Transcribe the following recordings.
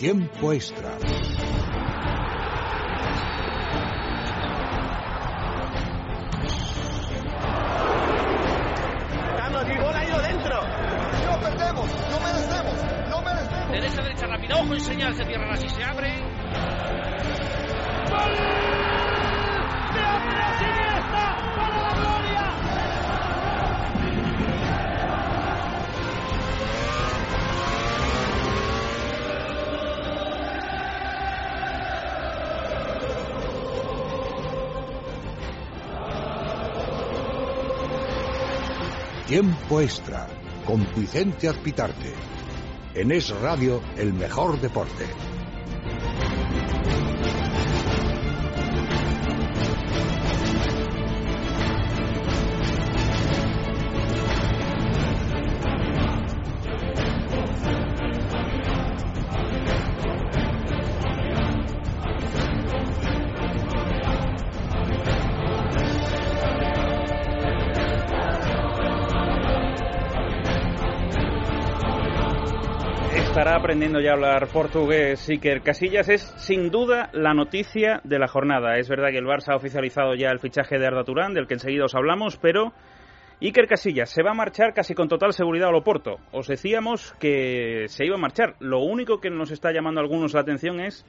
Tiempo extra. Carlos, el gol ha ido dentro. No perdemos, no merecemos, no merecemos. Derecha, derecha, rápida. Ojo y señal, se cierran así, se abre. ¡Gol! Tiempo extra con Vicente Azpitarte. En Es Radio, el mejor deporte. Aprendiendo ya a hablar portugués. Iker Casillas es sin duda la noticia de la jornada. Es verdad que el Barça ha oficializado ya el fichaje de Arda Turán, del que enseguida os hablamos, pero Iker Casillas se va a marchar casi con total seguridad a Loporto. Os decíamos que se iba a marchar. Lo único que nos está llamando a algunos la atención es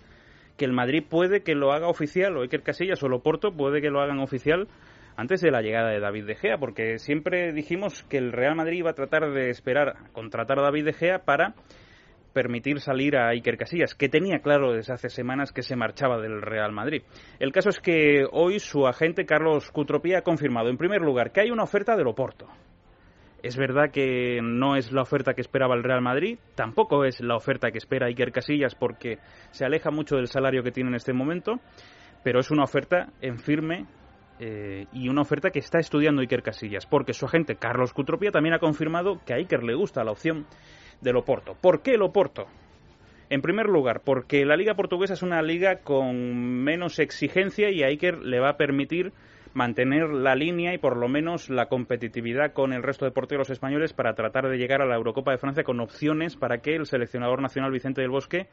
que el Madrid puede que lo haga oficial, o Iker Casillas o Loporto puede que lo hagan oficial antes de la llegada de David De Gea, porque siempre dijimos que el Real Madrid iba a tratar de esperar contratar a David De Gea para permitir salir a Iker Casillas, que tenía claro desde hace semanas que se marchaba del Real Madrid. El caso es que hoy su agente Carlos Cutropía ha confirmado, en primer lugar, que hay una oferta del Oporto. Es verdad que no es la oferta que esperaba el Real Madrid, tampoco es la oferta que espera Iker Casillas porque se aleja mucho del salario que tiene en este momento, pero es una oferta en firme eh, y una oferta que está estudiando Iker Casillas, porque su agente Carlos Cutropía también ha confirmado que a Iker le gusta la opción del Oporto. ¿Por qué el Oporto? En primer lugar, porque la liga portuguesa es una liga con menos exigencia y a Iker le va a permitir mantener la línea y por lo menos la competitividad con el resto de porteros españoles para tratar de llegar a la Eurocopa de Francia con opciones para que el seleccionador nacional Vicente del Bosque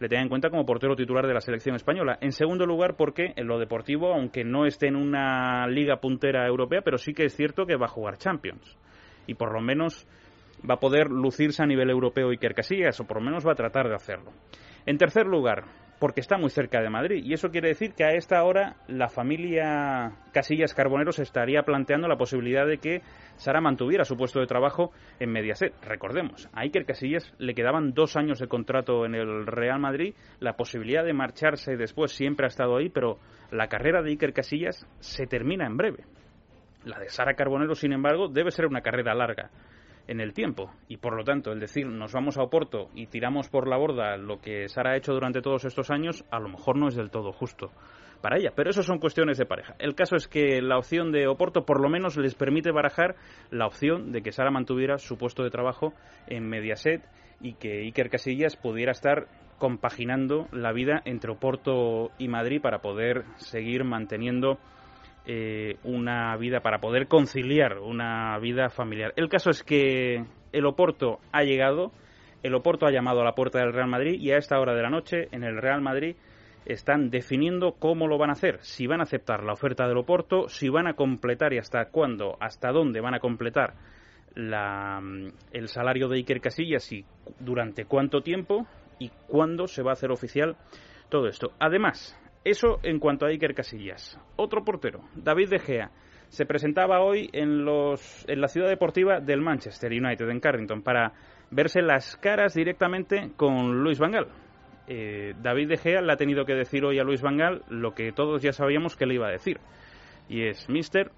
le tenga en cuenta como portero titular de la selección española. En segundo lugar, porque en lo deportivo, aunque no esté en una liga puntera europea, pero sí que es cierto que va a jugar Champions. Y por lo menos va a poder lucirse a nivel europeo Iker Casillas, o por lo menos va a tratar de hacerlo. En tercer lugar, porque está muy cerca de Madrid, y eso quiere decir que a esta hora la familia Casillas Carboneros estaría planteando la posibilidad de que Sara mantuviera su puesto de trabajo en Mediaset. Recordemos, a Iker Casillas le quedaban dos años de contrato en el Real Madrid, la posibilidad de marcharse después siempre ha estado ahí, pero la carrera de Iker Casillas se termina en breve. La de Sara Carbonero, sin embargo, debe ser una carrera larga en el tiempo y por lo tanto el decir nos vamos a Oporto y tiramos por la borda lo que Sara ha hecho durante todos estos años a lo mejor no es del todo justo para ella, pero eso son cuestiones de pareja. El caso es que la opción de Oporto por lo menos les permite barajar la opción de que Sara mantuviera su puesto de trabajo en Mediaset y que Iker Casillas pudiera estar compaginando la vida entre Oporto y Madrid para poder seguir manteniendo eh, una vida para poder conciliar una vida familiar. El caso es que el Oporto ha llegado, el Oporto ha llamado a la puerta del Real Madrid y a esta hora de la noche en el Real Madrid están definiendo cómo lo van a hacer, si van a aceptar la oferta del Oporto, si van a completar y hasta cuándo, hasta dónde van a completar la, el salario de Iker Casillas y durante cuánto tiempo y cuándo se va a hacer oficial todo esto. Además, eso en cuanto a Iker Casillas. Otro portero, David De Gea, se presentaba hoy en, los, en la ciudad deportiva del Manchester United, en Carrington, para verse las caras directamente con Luis Van Gaal. Eh, David De Gea le ha tenido que decir hoy a Luis Van Gaal lo que todos ya sabíamos que le iba a decir. Y es, Mister,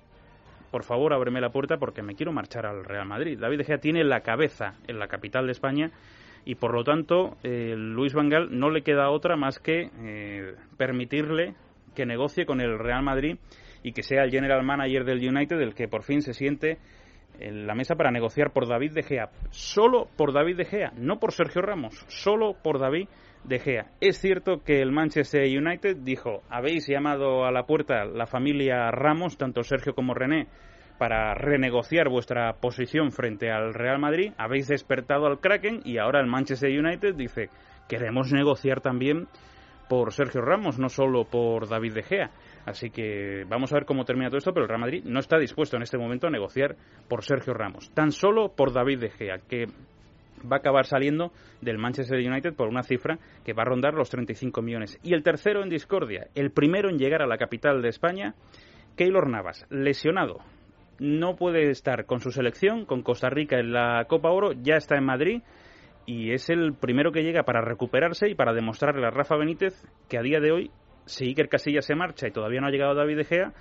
por favor ábreme la puerta porque me quiero marchar al Real Madrid. David De Gea tiene la cabeza en la capital de España y por lo tanto eh, Luis Van Gaal no le queda otra más que eh, permitirle que negocie con el Real Madrid y que sea el general manager del United el que por fin se siente en la mesa para negociar por David De Gea. Solo por David De Gea, no por Sergio Ramos, solo por David De Gea. Es cierto que el Manchester United dijo, habéis llamado a la puerta la familia Ramos, tanto Sergio como René, para renegociar vuestra posición frente al Real Madrid, habéis despertado al Kraken y ahora el Manchester United dice queremos negociar también por Sergio Ramos, no solo por David De Gea. Así que vamos a ver cómo termina todo esto, pero el Real Madrid no está dispuesto en este momento a negociar por Sergio Ramos, tan solo por David De Gea, que va a acabar saliendo del Manchester United por una cifra que va a rondar los 35 millones. Y el tercero en discordia, el primero en llegar a la capital de España, Keylor Navas, lesionado. No puede estar con su selección, con Costa Rica en la Copa Oro, ya está en Madrid y es el primero que llega para recuperarse y para demostrarle a Rafa Benítez que a día de hoy, si Iker Casillas se marcha y todavía no ha llegado David De Gea,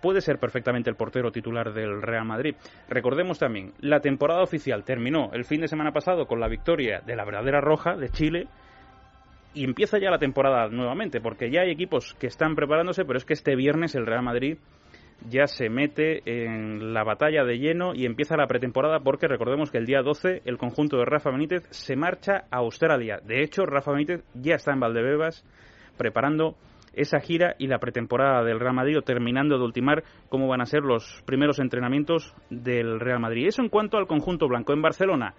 puede ser perfectamente el portero titular del Real Madrid. Recordemos también, la temporada oficial terminó el fin de semana pasado con la victoria de la verdadera roja de Chile y empieza ya la temporada nuevamente, porque ya hay equipos que están preparándose, pero es que este viernes el Real Madrid ya se mete en la batalla de lleno y empieza la pretemporada porque recordemos que el día 12 el conjunto de Rafa Benítez se marcha a Australia. De hecho, Rafa Benítez ya está en Valdebebas preparando esa gira y la pretemporada del Real Madrid, terminando de ultimar cómo van a ser los primeros entrenamientos del Real Madrid. Eso en cuanto al conjunto blanco. En Barcelona,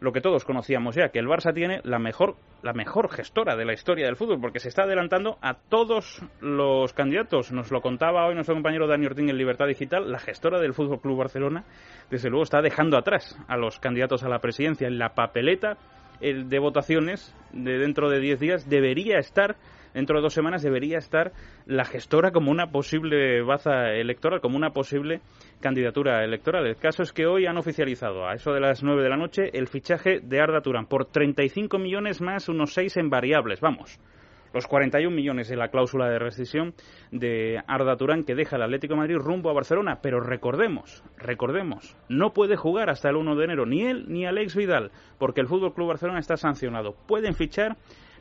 lo que todos conocíamos ya, que el Barça tiene la mejor, la mejor gestora de la historia del fútbol, porque se está adelantando a todos los candidatos. Nos lo contaba hoy nuestro compañero Dani Ortín en Libertad Digital, la gestora del Fútbol Club Barcelona, desde luego está dejando atrás a los candidatos a la presidencia. En la papeleta de votaciones de dentro de 10 días debería estar dentro de dos semanas debería estar la gestora como una posible baza electoral, como una posible candidatura electoral. El caso es que hoy han oficializado a eso de las nueve de la noche el fichaje de Arda Turán por 35 millones más unos seis en variables. Vamos los 41 millones de la cláusula de rescisión de Arda Turán que deja el Atlético de Madrid rumbo a Barcelona. Pero recordemos, recordemos, no puede jugar hasta el 1 de enero ni él ni Alex Vidal, porque el Fútbol Club Barcelona está sancionado. Pueden fichar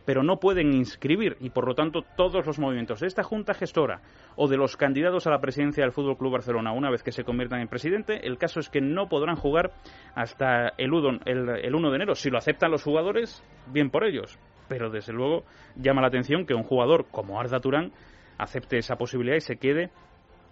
pero no pueden inscribir y por lo tanto todos los movimientos de esta junta gestora o de los candidatos a la presidencia del Fútbol Club Barcelona una vez que se conviertan en presidente, el caso es que no podrán jugar hasta el 1, el 1 de enero. Si lo aceptan los jugadores, bien por ellos, pero desde luego llama la atención que un jugador como Arda Turán acepte esa posibilidad y se quede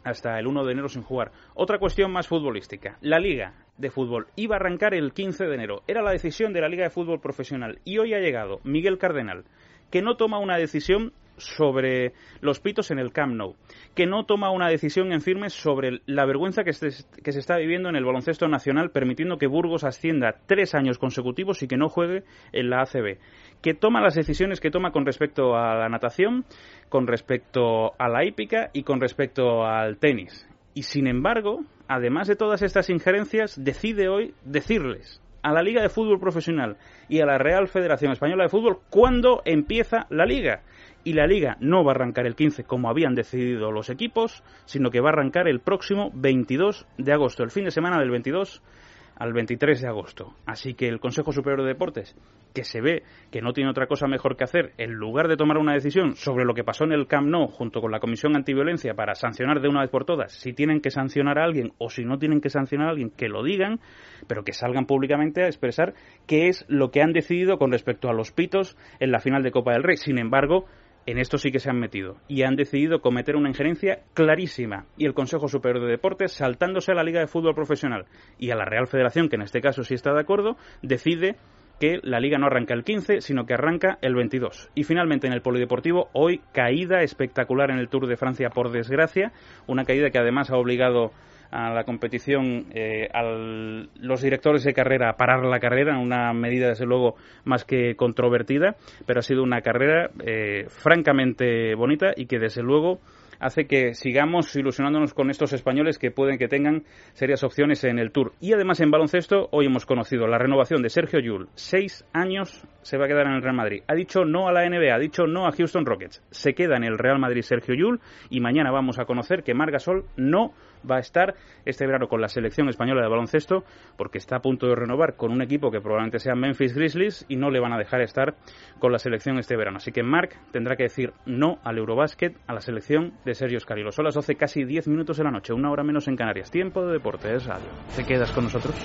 hasta el 1 de enero sin jugar. Otra cuestión más futbolística. La Liga de Fútbol iba a arrancar el 15 de enero. Era la decisión de la Liga de Fútbol Profesional. Y hoy ha llegado Miguel Cardenal, que no toma una decisión sobre los pitos en el Camp Nou, que no toma una decisión en firme sobre la vergüenza que se, que se, está viviendo en el baloncesto nacional, permitiendo que Burgos ascienda tres años consecutivos y que no juegue en la ACB, que toma las decisiones que toma con respecto a la natación, con respecto a la hípica y con respecto al tenis. Y sin embargo, además de todas estas injerencias, decide hoy decirles a la Liga de Fútbol Profesional y a la Real Federación Española de Fútbol cuándo empieza la liga. Y la liga no va a arrancar el 15 como habían decidido los equipos, sino que va a arrancar el próximo 22 de agosto, el fin de semana del 22 al 23 de agosto. Así que el Consejo Superior de Deportes, que se ve que no tiene otra cosa mejor que hacer, en lugar de tomar una decisión sobre lo que pasó en el Camp Nou junto con la Comisión Antiviolencia para sancionar de una vez por todas, si tienen que sancionar a alguien o si no tienen que sancionar a alguien, que lo digan, pero que salgan públicamente a expresar qué es lo que han decidido con respecto a los pitos en la final de Copa del Rey. Sin embargo, en esto sí que se han metido y han decidido cometer una injerencia clarísima. Y el Consejo Superior de Deportes, saltándose a la Liga de Fútbol Profesional y a la Real Federación, que en este caso sí está de acuerdo, decide que la liga no arranca el 15, sino que arranca el 22. Y finalmente en el polideportivo, hoy caída espectacular en el Tour de Francia por desgracia, una caída que además ha obligado a la competición eh, a los directores de carrera a parar la carrera, una medida desde luego más que controvertida, pero ha sido una carrera eh, francamente bonita y que desde luego hace que sigamos ilusionándonos con estos españoles que pueden que tengan serias opciones en el Tour. Y además en baloncesto, hoy hemos conocido la renovación de Sergio Yul. Seis años se va a quedar en el Real Madrid. Ha dicho no a la NBA, ha dicho no a Houston Rockets. Se queda en el Real Madrid Sergio Yul y mañana vamos a conocer que Margasol no va a estar este verano con la selección española de baloncesto porque está a punto de renovar con un equipo que probablemente sea Memphis Grizzlies y no le van a dejar estar con la selección este verano. Así que Marc tendrá que decir no al Eurobasket, a la selección de Sergio Escarilo. Son las 12, casi 10 minutos de la noche, una hora menos en Canarias. Tiempo de deportes radio. ¿Te quedas con nosotros?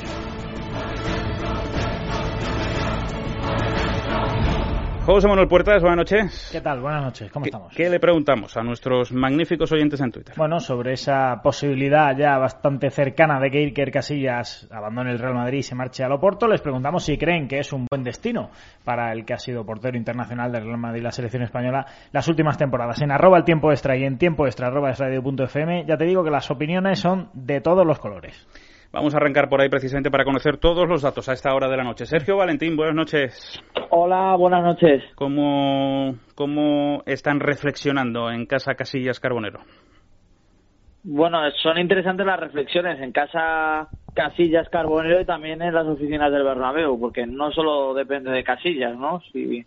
José Manuel Puertas, buenas noches. ¿Qué tal? Buenas noches, ¿cómo ¿Qué, estamos? ¿Qué le preguntamos a nuestros magníficos oyentes en Twitter? Bueno, sobre esa posibilidad ya bastante cercana de que Iker Casillas abandone el Real Madrid y se marche al Oporto, les preguntamos si creen que es un buen destino para el que ha sido portero internacional del Real Madrid y la selección española las últimas temporadas. En arroba el tiempo extra y en tiempo extra arroba es radio.fm ya te digo que las opiniones son de todos los colores. Vamos a arrancar por ahí precisamente para conocer todos los datos a esta hora de la noche. Sergio Valentín, buenas noches. Hola, buenas noches. ¿Cómo, cómo están reflexionando en casa Casillas Carbonero? Bueno, son interesantes las reflexiones en casa Casillas Carbonero y también en las oficinas del Bernabéu, porque no solo depende de Casillas, ¿no? Si,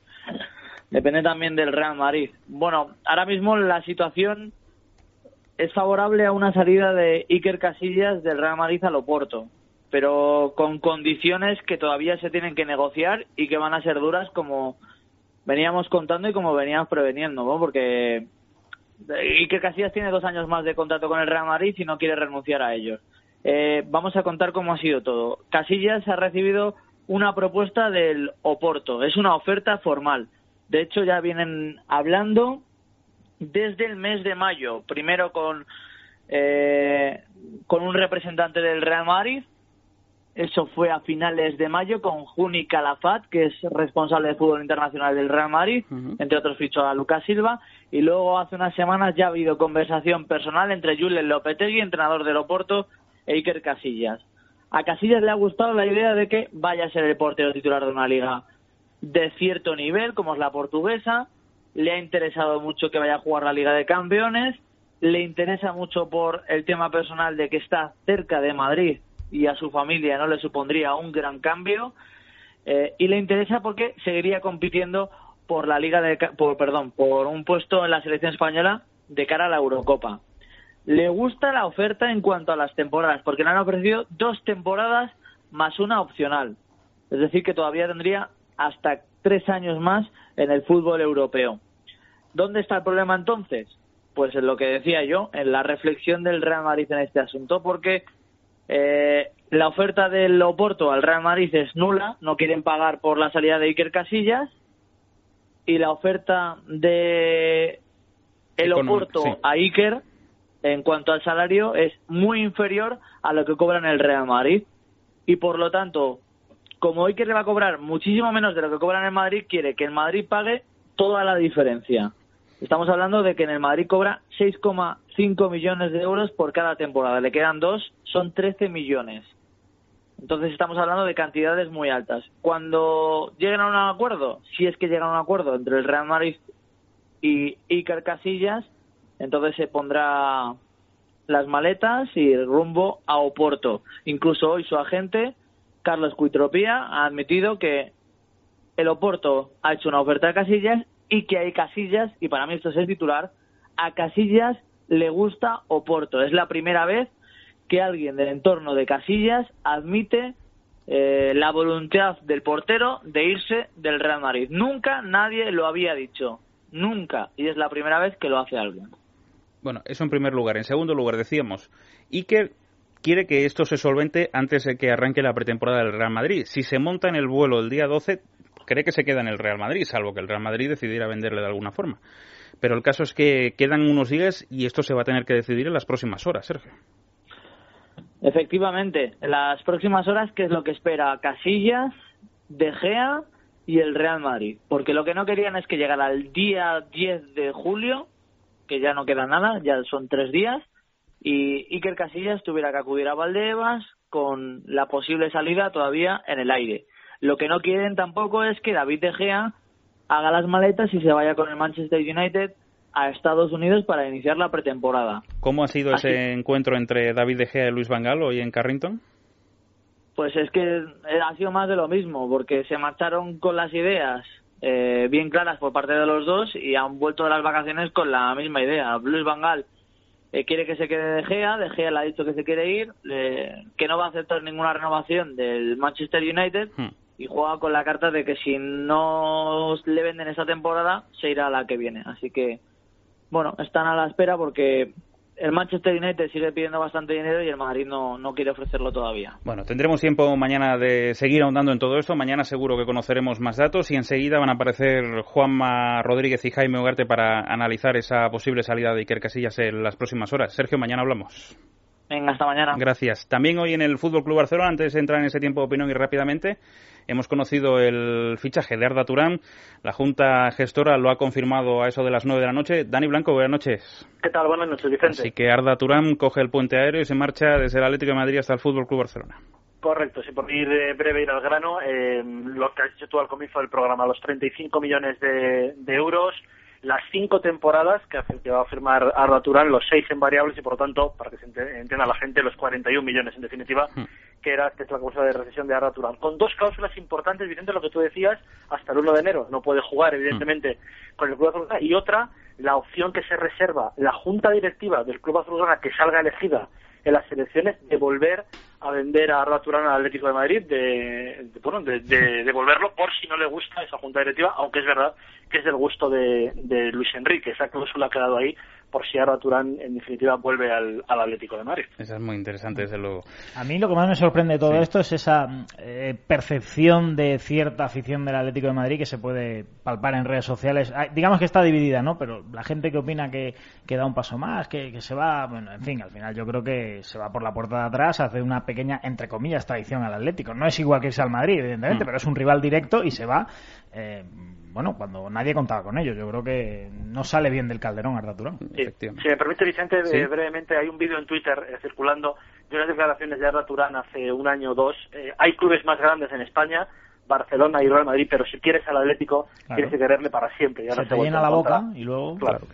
depende también del Real Madrid. Bueno, ahora mismo la situación es favorable a una salida de Iker Casillas del Real Madrid al Oporto, pero con condiciones que todavía se tienen que negociar y que van a ser duras como veníamos contando y como veníamos preveniendo, ¿no? Porque Iker Casillas tiene dos años más de contrato con el Real Madrid y no quiere renunciar a ellos. Eh, vamos a contar cómo ha sido todo. Casillas ha recibido una propuesta del Oporto, es una oferta formal. De hecho, ya vienen hablando desde el mes de mayo, primero con, eh, con un representante del Real Madrid, eso fue a finales de mayo con Juni Calafat, que es responsable de fútbol internacional del Real Madrid, uh -huh. entre otros fichó a Lucas Silva, y luego hace unas semanas ya ha habido conversación personal entre Julen Lopetegui, entrenador del Oporto, e Iker Casillas. A Casillas le ha gustado la idea de que vaya a ser el portero titular de una liga de cierto nivel, como es la portuguesa, le ha interesado mucho que vaya a jugar la Liga de Campeones, le interesa mucho por el tema personal de que está cerca de Madrid y a su familia no le supondría un gran cambio, eh, y le interesa porque seguiría compitiendo por la Liga de, por, perdón, por un puesto en la selección española de cara a la Eurocopa. Le gusta la oferta en cuanto a las temporadas, porque le han ofrecido dos temporadas más una opcional. Es decir, que todavía tendría hasta tres años más en el fútbol europeo. ¿Dónde está el problema entonces? Pues en lo que decía yo, en la reflexión del Real Madrid en este asunto, porque eh, la oferta del Oporto al Real Madrid es nula, no quieren pagar por la salida de Iker Casillas, y la oferta de el Oporto sí. a Iker en cuanto al salario es muy inferior a lo que cobran el Real Madrid y por lo tanto como Iker le va a cobrar muchísimo menos de lo que cobra en Madrid, quiere que el Madrid pague toda la diferencia. Estamos hablando de que en el Madrid cobra 6,5 millones de euros por cada temporada. Le quedan dos, son 13 millones. Entonces estamos hablando de cantidades muy altas. Cuando lleguen a un acuerdo, si es que llegan a un acuerdo entre el Real Madrid y Iker Casillas, entonces se pondrá las maletas y el rumbo a Oporto. Incluso hoy su agente Carlos Cuitropía ha admitido que el Oporto ha hecho una oferta a Casillas y que hay Casillas, y para mí esto es el titular, a Casillas le gusta Oporto. Es la primera vez que alguien del entorno de Casillas admite eh, la voluntad del portero de irse del Real Madrid. Nunca nadie lo había dicho. Nunca. Y es la primera vez que lo hace alguien. Bueno, eso en primer lugar. En segundo lugar, decíamos, Iker quiere que esto se solvente antes de que arranque la pretemporada del Real Madrid. Si se monta en el vuelo el día 12, cree que se queda en el Real Madrid, salvo que el Real Madrid decidiera venderle de alguna forma. Pero el caso es que quedan unos días y esto se va a tener que decidir en las próximas horas, Sergio. Efectivamente, en las próximas horas, ¿qué es lo que espera Casillas, De Gea y el Real Madrid? Porque lo que no querían es que llegara el día 10 de julio, que ya no queda nada, ya son tres días, y Iker Casillas tuviera que acudir a Valdebebas con la posible salida todavía en el aire. Lo que no quieren tampoco es que David De Gea haga las maletas y se vaya con el Manchester United a Estados Unidos para iniciar la pretemporada. ¿Cómo ha sido Así, ese encuentro entre David De Gea y Luis Van Gaal hoy en Carrington? Pues es que ha sido más de lo mismo, porque se marcharon con las ideas eh, bien claras por parte de los dos y han vuelto de las vacaciones con la misma idea. Luis Van Gaal eh, quiere que se quede De Gea, De Gea le ha dicho que se quiere ir, eh, que no va a aceptar ninguna renovación del Manchester United hmm. y juega con la carta de que si no le venden esta temporada se irá a la que viene. Así que, bueno, están a la espera porque el Manchester United sigue pidiendo bastante dinero y el Madrid no, no quiere ofrecerlo todavía. Bueno, tendremos tiempo mañana de seguir ahondando en todo esto. Mañana seguro que conoceremos más datos y enseguida van a aparecer Juanma Rodríguez y Jaime Ugarte para analizar esa posible salida de Iker Casillas en las próximas horas. Sergio, mañana hablamos. Venga, hasta mañana. Gracias. También hoy en el Fútbol Club Barcelona, antes de entrar en ese tiempo de opinión y rápidamente, hemos conocido el fichaje de Arda Turán. La Junta Gestora lo ha confirmado a eso de las nueve de la noche. Dani Blanco, buenas noches. ¿Qué tal? Buenas noches, Vicente. Así que Arda Turán coge el puente aéreo y se marcha desde el Atlético de Madrid hasta el Fútbol Club Barcelona. Correcto, si por ir eh, breve ir al grano, eh, lo que has dicho tú al comienzo del programa, los 35 millones de, de euros las cinco temporadas que, que va a firmar Arda Turán, los seis en variables y por lo tanto, para que se entienda la gente, los 41 millones en definitiva, hmm. que era que es la causa de recesión de Arda Turán. Con dos cláusulas importantes, Vicente, lo que tú decías, hasta el 1 de enero. No puede jugar, evidentemente, hmm. con el Club Azulgrana. Y otra, la opción que se reserva la junta directiva del Club Azulgrana que salga elegida en las elecciones de volver a vender a Arda Turán al Atlético de Madrid, de, bueno, de, de devolverlo por si no le gusta esa junta directiva, aunque es verdad que es del gusto de, de Luis Enrique. Esa cláusula ha quedado ahí por si ahora Turán en definitiva vuelve al, Atlético de Madrid. Esa es muy interesante, desde luego. A mí lo que más me sorprende de todo esto es esa eh, percepción de cierta afición del Atlético de Madrid que se puede palpar en redes sociales. Digamos que está dividida, ¿no? Pero la gente que opina que, que da un paso más, que, que, se va, bueno, en fin, al final yo creo que se va por la puerta de atrás, hace una pequeña, entre comillas, traición al Atlético. No es igual que irse al Madrid, evidentemente, mm. pero es un rival directo y se va. Eh, bueno, cuando nadie contaba con ellos. Yo creo que no sale bien del Calderón Arda Turán. si me permite, Vicente, eh, brevemente, hay un vídeo en Twitter eh, circulando de unas declaraciones de Arda Turán hace un año o dos. Eh, hay clubes más grandes en España, Barcelona y Real Madrid, pero si quieres al Atlético, tienes que quererle para siempre. Y ahora se, llena la boca y luego... Claro.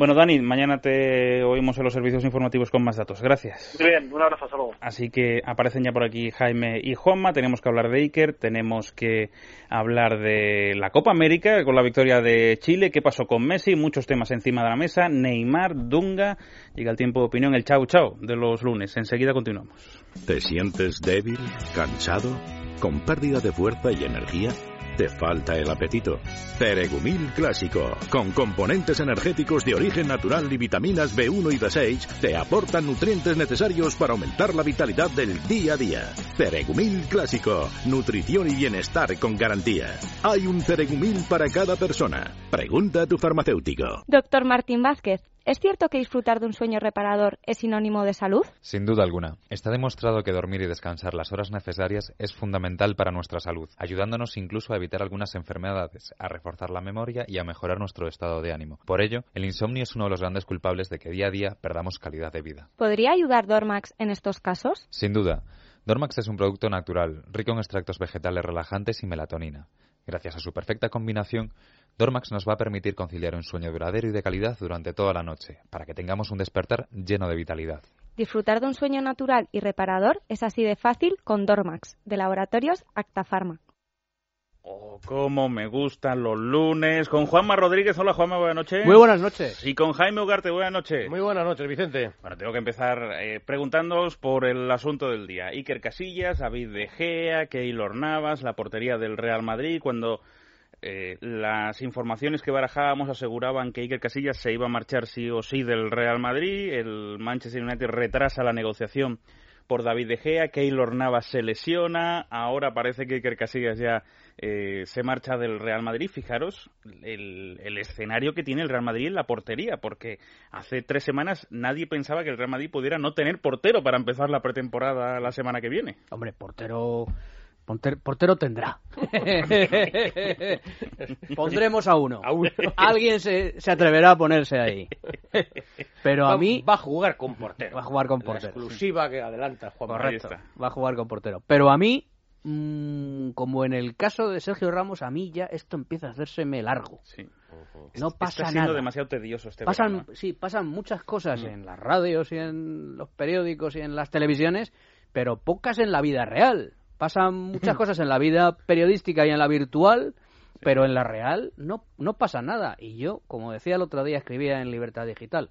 Bueno, Dani, mañana te oímos en los servicios informativos con más datos. Gracias. Muy bien, un abrazo, hasta luego. Así que aparecen ya por aquí Jaime y Juanma. Tenemos que hablar de Iker, tenemos que hablar de la Copa América con la victoria de Chile. ¿Qué pasó con Messi? Muchos temas encima de la mesa. Neymar, Dunga. Llega el tiempo de opinión, el chau chau de los lunes. Enseguida continuamos. ¿Te sientes débil, cansado, con pérdida de fuerza y energía? ¿Te falta el apetito? Ceregumil Clásico, con componentes energéticos de origen natural y vitaminas B1 y B6, te aportan nutrientes necesarios para aumentar la vitalidad del día a día. Ceregumil Clásico, nutrición y bienestar con garantía. Hay un Ceregumil para cada persona. Pregunta a tu farmacéutico. Doctor Martín Vázquez. ¿Es cierto que disfrutar de un sueño reparador es sinónimo de salud? Sin duda alguna. Está demostrado que dormir y descansar las horas necesarias es fundamental para nuestra salud, ayudándonos incluso a evitar algunas enfermedades, a reforzar la memoria y a mejorar nuestro estado de ánimo. Por ello, el insomnio es uno de los grandes culpables de que día a día perdamos calidad de vida. ¿Podría ayudar Dormax en estos casos? Sin duda. Dormax es un producto natural, rico en extractos vegetales relajantes y melatonina. Gracias a su perfecta combinación, Dormax nos va a permitir conciliar un sueño duradero y de calidad durante toda la noche, para que tengamos un despertar lleno de vitalidad. Disfrutar de un sueño natural y reparador es así de fácil con Dormax, de Laboratorios Actafarma. Oh, cómo me gustan los lunes. Con Juanma Rodríguez. Hola, Juanma, buenas noches. Muy buenas noches. Y con Jaime Ugarte, buenas noches. Muy buenas noches, Vicente. Bueno, tengo que empezar eh, preguntándoos por el asunto del día. Iker Casillas, David De Gea, Keylor Navas, la portería del Real Madrid, cuando eh, las informaciones que barajábamos aseguraban que Iker Casillas se iba a marchar sí o sí del Real Madrid, el Manchester United retrasa la negociación por David De Gea, Keylor Navas se lesiona, ahora parece que Iker Casillas ya eh, se marcha del Real Madrid. Fijaros el, escenario que tiene el Real Madrid en la portería, porque hace tres semanas nadie pensaba que el Real Madrid pudiera no tener portero para empezar la pretemporada la semana que viene. Hombre, portero Portero tendrá. Pondremos a uno. Alguien se, atreverá a ponerse ahí. Pero a mí. Va a jugar con portero. Va a jugar con portero. exclusiva que adelanta Juan Correcto. Va a jugar con portero. Pero a mí, mm, como en el caso de Sergio Ramos, a mí ya esto empieza a hacérseme largo. Sí. No pasa Está siendo demasiado tedioso este pasan, Sí, pasan muchas cosas mm. en las radios y en los periódicos y en las televisiones, pero pocas en la vida real. Pasan muchas cosas en la vida periodística y en la virtual, pero en la real no, no pasa nada. Y yo, como decía el otro día, escribía en Libertad Digital,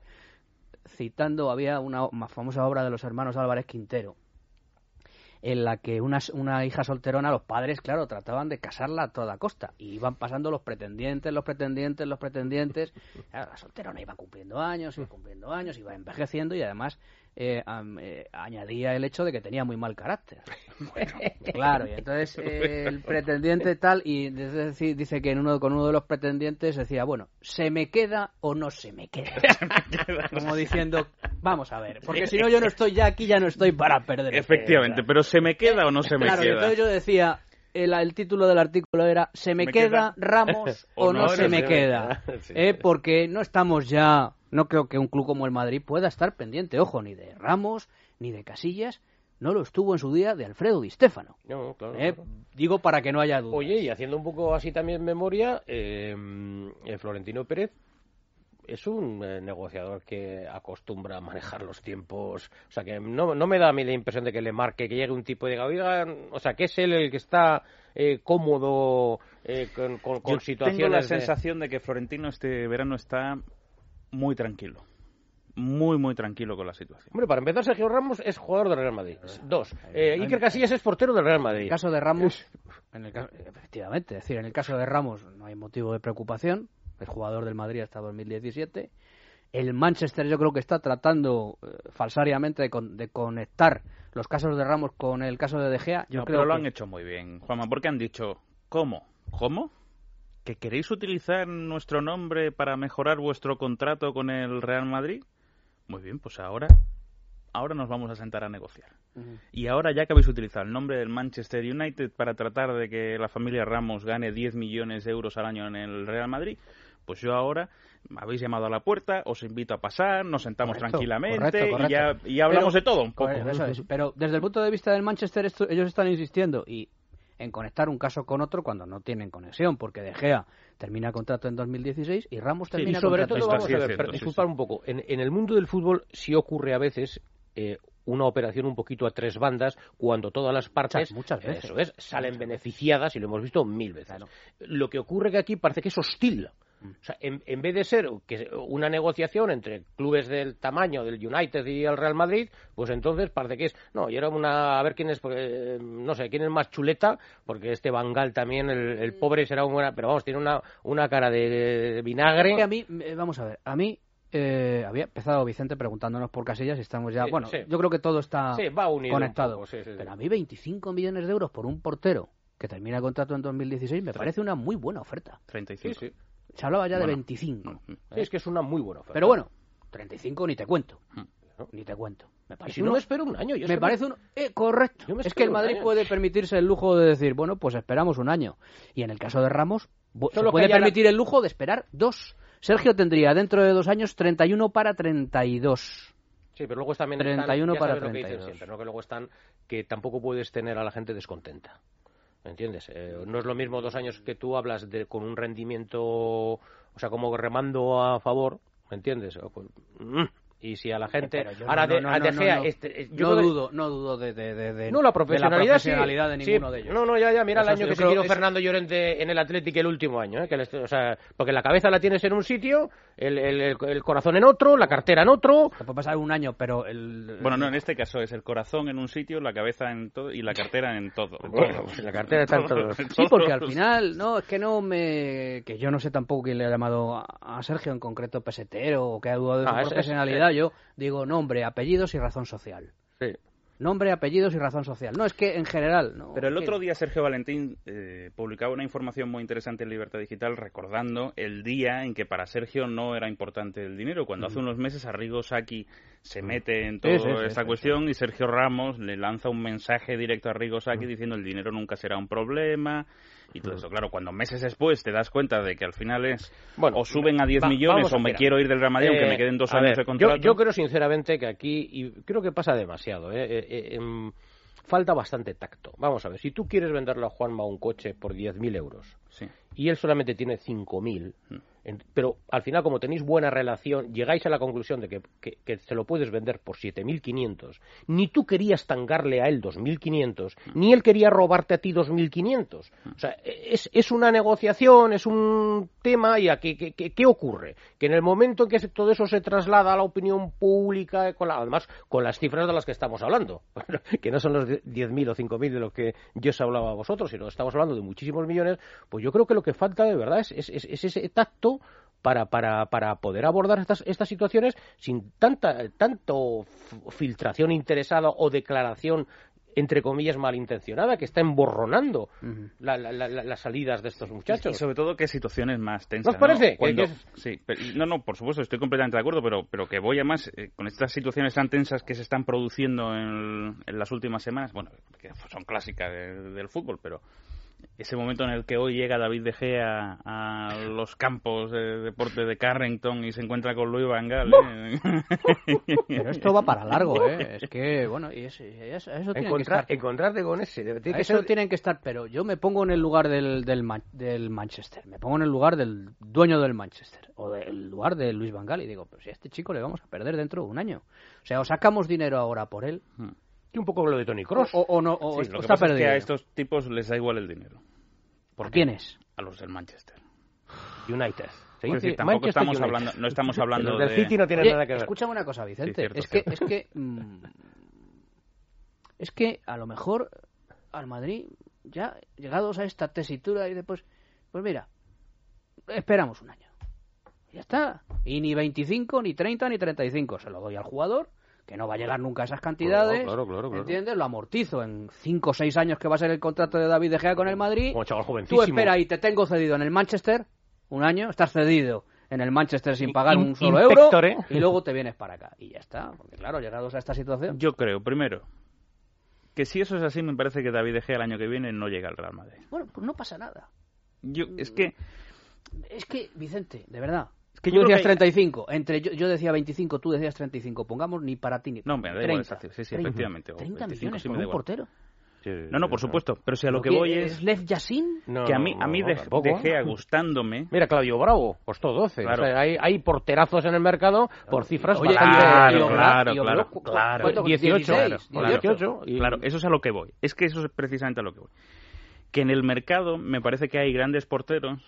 citando, había una, más famosa obra de los hermanos Álvarez Quintero. En la que una, una hija solterona, los padres, claro, trataban de casarla a toda costa. Y iban pasando los pretendientes, los pretendientes, los pretendientes. Claro, la solterona iba cumpliendo años, iba cumpliendo años, iba envejeciendo y además eh, eh, añadía el hecho de que tenía muy mal carácter. claro, y entonces eh, el pretendiente tal, y dice, dice que en uno, con uno de los pretendientes decía, bueno, ¿se me queda o no se me queda? Como diciendo, vamos a ver, porque si no yo no estoy ya aquí, ya no estoy para perder. Efectivamente, pero ¿se me queda o no se me Claro, queda? entonces yo decía, el, el título del artículo era ¿Se me, ¿Me queda, queda? Ramos o, no, se, me queda? Sí. Eh, porque no estamos ya, no creo que un club como el Madrid pueda estar pendiente, ojo, ni de Ramos, ni de Casillas, no lo estuvo en su día de Alfredo Di Stéfano. No, claro, Eh, claro. Digo para que no haya duda. Oye, y haciendo un poco así también memoria, eh, eh, Florentino Pérez es un eh, negociador que acostumbra a manejar los tiempos. O sea, que no, no me da a mí la impresión de que le marque, que llegue un tipo y diga, oiga, o sea, que es él el que está eh, cómodo eh, con, con, con Yo situaciones. tengo la de- sensación de que Florentino este verano está muy tranquilo. Muy, muy tranquilo con la situación. Hombre, para empezar, Sergio Ramos es jugador del Real Madrid. Dos. Eh, Iker Casillas es portero del Real En Madrid. el caso de Ramos, en el caso- efectivamente, es decir, en el caso de Ramos no hay motivo de preocupación. Es jugador del Madrid hasta 2017. El Manchester yo creo que está tratando eh, falsariamente de, con- de conectar los casos de Ramos con el caso de De Gea. Yo No, creo pero lo que- han hecho muy bien, Juanma, porque han dicho, ¿cómo? ¿Cómo? ¿Que queréis utilizar nuestro nombre para mejorar vuestro contrato con el Real Madrid? Muy bien, pues ahora, ahora nos vamos a sentar a negociar. Y ahora ya que habéis utilizado el nombre del Manchester United para tratar de que la familia Ramos gane 10 millones de euros al año en el Real Madrid, pues yo ahora me habéis llamado a la puerta, os invito a pasar, nos sentamos Correcto, tranquilamente correcto, correcto. Y, ya, y hablamos Pero- de todo un poco. Correcto, eso es. Pero desde el punto de vista del Manchester, esto- ellos están insistiendo y en conectar un caso con otro cuando no tienen conexión, porque De Gea termina contrato en 2016 y Ramos y termina sobre contrato todo, vamos a ver, disculpad un poco, en, en el mundo del fútbol sí ocurre a veces eh, una operación un poquito a tres bandas cuando todas las partes Muchas- muchas veces. eso es, salen beneficiadas y lo hemos visto mil veces. Lo que ocurre que aquí parece que es hostil. Mm. O sea, en, en vez de ser que una negociación entre clubes del tamaño del United y el Real Madrid, pues entonces parece que es, no, y era una, a ver quién es, porque, eh, no sé, quién es más chuleta, porque este Bangal también, el, el pobre será un buena, pero vamos, tiene una, una cara de, de vinagre. A mí, eh, vamos a ver, a mí eh, había empezado Vicente preguntándonos por casillas y estamos ya, Sí, bueno, sí. yo creo que todo está Sí, va unido un conectado. poco, sí, sí, sí. Pero a mí 25 millones de euros por un portero que termina el contrato en 2016 me parece una muy buena oferta. 35. Sí, sí. Se hablaba ya de Bueno. 25. Sí, es que es una muy buena oferta. Pero bueno, 35 ni te cuento. Ni te cuento. Me parece si no me espero un año. yo me parece un... eh, correcto. Me Es que el Madrid año. puede permitirse el lujo de decir, bueno, pues esperamos un año. Y en el caso de Ramos, se Solo que puede la- permitir el lujo de esperar dos. Sergio tendría dentro de dos años 31 para 32. Sí, pero luego también 31 están, para sabes lo que dicen 32. siempre, ¿no? Que luego están que tampoco puedes tener a la gente descontenta. ¿Me entiendes? Eh, no es lo mismo dos años que tú hablas de con un rendimiento, o sea, como remando a favor, ¿me entiendes? Y si a la gente Pero yo ahora no, de, no, no, De no, Gea, no. este, eh, yo dudo, no dudo de, de, de, de- no, la profesionalidad, de, sí. la profesionalidad de Sí, ninguno de ellos. No, no, ya, ya, mira el año que se tiró es- Fernando Llorente en el Atlético el último año, ¿eh? Que le- o sea, porque la cabeza la tienes en un sitio, el, el- el- el corazón en otro, la cartera en otro. Te puede pasar un año, pero el... Bueno, no, en este caso es el corazón en un sitio, la cabeza en todo y la cartera en todo. Bueno, pues la cartera está en todo. Sí, porque al final, no, es que no me. Que yo no sé tampoco quién le ha llamado a, Sergio en concreto pesetero o que ha dudado de Ah, su es- es- Yo digo nombre, apellidos y razón social. Sí. Nombre, apellidos y razón social. No, es que en general. No, Pero el otro día Sergio Valentín eh, publicaba una información muy interesante en Libertad Digital recordando el día en que para Sergio no era importante el dinero. Cuando hace unos meses Arrigo Saki se mete en toda sí, sí, esta sí, cuestión y Sergio Ramos le lanza un mensaje directo a Arrigo Saki diciendo el dinero nunca será un problema y todo eso. Claro, cuando meses después te das cuenta de que al final es o suben a 10 Va- millones o me quiero ir del Real Madrid aunque eh, me queden dos años ver, de contrato. Yo, yo creo sinceramente que aquí, y creo que pasa demasiado, ¿eh? Eh, eh, em, falta bastante tacto. Vamos a ver, si tú quieres venderle a Juanma un coche por 10.000 euros y él solamente tiene 5.000. En- Pero al final, como tenéis buena relación, llegáis a la conclusión de que, se lo puedes vender por 7.500. Ni tú querías tangarle a él 2.500, ni él quería robarte a ti 2.500. O sea, es, es una negociación, es un tema, y ¿qué, qué- qué ocurre? Que en el momento en que todo eso se traslada a la opinión pública, con la- además con las cifras de las que estamos hablando, que no son los 10.000 o 5.000 de lo que yo os hablaba a vosotros, sino estamos hablando de muchísimos millones, pues yo creo que lo que falta de verdad es- es ese tacto para, para, para poder abordar estas, estas situaciones sin tanta tanto filtración interesada o declaración entre comillas malintencionada que está emborronando la- la- la- la- las salidas de estos muchachos. Y sobre todo que situaciones más tensas. ¿No os parece? ¿no? Cuando- es- Sí, pero- no, no, por supuesto, estoy completamente de acuerdo, pero, pero que voy a más eh, con estas situaciones tan tensas que se están produciendo en, en las últimas semanas, bueno, que son clásicas de- del fútbol, pero ese momento en el que hoy llega David De Gea a los campos de deporte de Carrington y se encuentra con Luis Van Gaal. ¿eh? Pero esto va para largo, ¿eh? Es que, bueno, y es- es- eso tiene que estar. encontrarte con ese. debe- tiene A que eso ser- tienen que estar, pero yo me pongo en el lugar del, del, del Manchester, me pongo en el lugar del dueño del Manchester, o del lugar de Luis Van Gaal, y digo, pues si a este chico le vamos a perder dentro de un año. O sea, o sacamos dinero ahora por él, Y un poco lo de Tony Cross. o, o no, o, Sí, lo que está pasa es que perdido. a estos tipos les da igual el dinero. ¿Por quiénes? A los del Manchester. United. ¿sí? Es decir, Sí, tampoco Manchester estamos United. hablando, no estamos hablando del de... City no tienen Oye, nada que ver. Escúchame una cosa, Vicente. Sí, cierto, es que, cierto. es que, mm, es que a lo mejor al Madrid, ya llegados a esta tesitura y después, pues mira, esperamos un año. Ya está. Y ni 25, ni 30, ni 35. Se lo doy al jugador, que no va a llegar nunca a esas cantidades. Claro, claro, claro. ¿Entiendes? Lo amortizo en 5 o 6 años que va a ser el contrato de David De Gea con el Madrid. Como chaval Tú espera y te tengo cedido en el Manchester un año, estás cedido en el Manchester sin pagar In- un solo inspector, euro ¿eh? y luego te vienes para acá. Y ya está, porque claro, llegados a esta situación. Yo creo, primero, que si eso es así, me parece que David De Gea el año que viene no llega al Real Madrid. Bueno, pues no pasa nada. Yo, es que... Es que, Vicente, de verdad. Es que yo decías que hay- 35, entre yo, yo decía 25, tú decías 35. Pongamos ni para ti ni para No, me da igual 30, esa- sí, sí, 30, efectivamente, o 30 25 millones sí me por da un igual. portero. No, no, por supuesto, pero si a lo que ¿Qué, voy es... Lev Yassin? No, que a mí, a mí no, de, tampoco. De Gea gustándome... Mira, Claudio Bravo, costó 12. Claro. O sea, hay, hay porterazos en el mercado por cifras Oye, bastante... Claro, claro, claro, ¿cu- claro. cuánto- 18, 16, Claro, 18, y- Claro, eso es a lo que voy. Es que eso es precisamente a lo que voy. Que en el mercado me parece que hay grandes porteros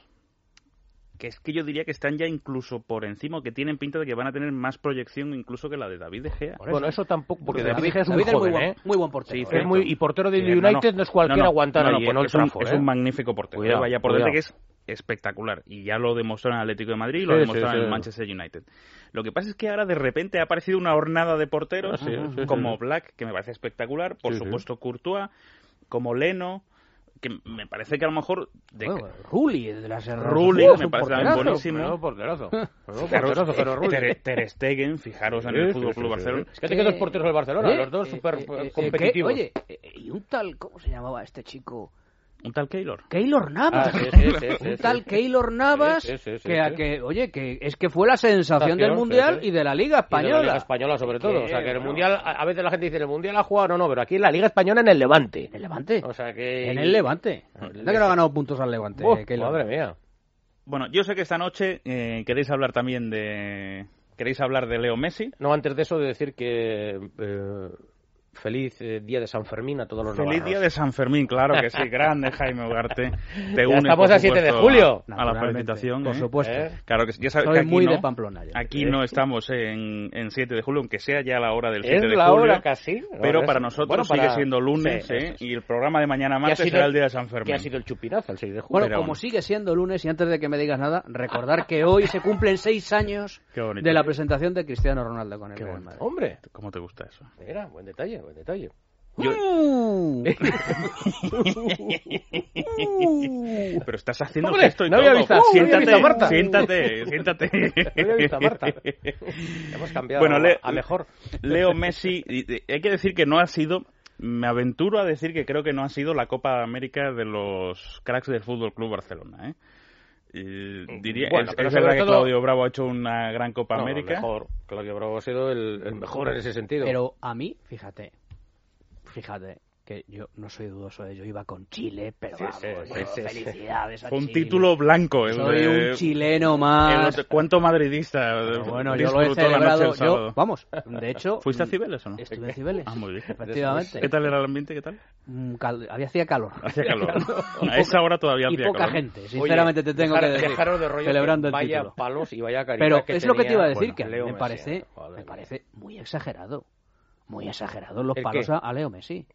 que es que yo diría que están ya incluso por encima, que tienen pinta de que van a tener más proyección incluso que la de David De Gea. Bueno, eso tampoco, porque David- David De Gea es David muy es muy joven, buen- ¿eh? muy buen portero, Sí, ¿eh? Es cierto. muy, y portero del Sí, United no, es cualquiera no, no, aguantar no, no, ahí en Old es un, Trafford, es ¿eh? un magnífico portero. Cuidado, vaya por cuidado. delante que es espectacular. Y ya lo demostró en el Atlético de Madrid y lo Sí, sí, en sí. el Manchester United. Lo que pasa es que ahora de repente ha aparecido una hornada de porteros Ah, como sí. Black, que me parece espectacular, por Sí, sí. supuesto Courtois, como Leno, que me parece que a lo mejor... De... Bueno, Rulli, de las Rulli, me parece también porterazo. buenísimo. Porterazo. Fijaros, porterazo, pero Rulli. Ter, Ter Stegen, fijaros en el Sí, Fútbol sí, Club sí, Barcelona. sí. Es que tiene dos porteros del Barcelona, Eh, los dos eh, súper eh, eh, competitivos. oye, eh, y un tal, ¿cómo se llamaba este chico? Un tal Keylor. Keylor Navas. Ah, sí, sí, sí, sí, un sí. tal Keylor Navas Sí, sí, sí, que, sí, a que, oye, que es que fue la sensación del Mundial sí. y de la Liga Y de Española. la Liga Española sobre todo. O sea, que en el bueno. Mundial, a veces la gente dice, en el Mundial ha jugado, no, no, pero aquí en la Liga Española en el Levante. En el Levante. O sea que... En el Levante. El ¿Verdad que no ha ganado puntos al Levante? Uf, eh, madre mía. Bueno, yo sé que esta noche eh, queréis hablar también de... ¿Queréis hablar de Leo Messi? No, antes de eso, de decir que... eh, feliz eh, día de San Fermín a todos los Feliz navarros. día de San Fermín, claro que sí. Grande Jaime Ugarte. Te Ya unes, estamos a 7 de julio. A, a la felicitación. por ¿eh? supuesto. ¿Eh? Claro que sí. Ya sabes Soy que aquí muy no, de Pamplona yo. Aquí ¿Eh? no estamos en, en 7 de julio, aunque sea ya la hora del 7 Es de la julio. hora casi. Pero para es- nosotros bueno, para- sigue siendo lunes, Sí, ¿eh? es. Y el programa de mañana martes sido será el- día de San Fermín. Que ha sido el chupinazo el 6 de julio. Bueno, Pero como bueno. sigue siendo lunes y antes de que me digas nada, recordar que hoy se cumplen seis años Qué bonito. de la presentación de Cristiano Ronaldo con el Real. Madrid. Hombre, ¿Cómo te gusta eso? mira, buen detalle, buen detalle. Pero estás haciendo esto y no había visto- no siéntate, a Marta. siéntate, siéntate. No había visto a Marta. Hemos cambiado Bueno, a mejor. Leo Messi, hay que decir que no ha sido, me aventuro a decir que creo que no ha sido la Copa de América de los cracks del Fútbol Club Barcelona, ¿eh? Y diría, Bueno, es, pero es verdad que todo- Claudio Bravo ha hecho una gran Copa No, América. Mejor. Claudio Bravo ha sido el, el mejor en ese sentido. Pero a mí, fíjate, fíjate, que yo no soy dudoso de ello. Iba con Chile, pero Sí, vamos, sí, sí, yo, sí, sí. felicidades a Fue un Chile. título blanco. el Soy de- un chileno más. el ¿Cuánto madridista Pero bueno, yo lo he disfrutó la noche celebrado. Yo, vamos, de hecho. ¿Fuiste a Cibeles o no? Estuve en Cibeles. Ah, muy bien. Efectivamente. ¿Qué tal era el ambiente? ¿Qué tal? Mm, cal- había hacía calor. Hacía calor. Y a esa poca- hora todavía y hacía poca calor. gente, sinceramente te tengo dejar- que decir. dejaros de rollo celebrando que el vaya título. palos y vaya caridad Pero que es lo que te iba a decir, bueno, que Leo me parece, me parece muy exagerado. Muy exagerado los ¿El palos qué? a Leo Messi.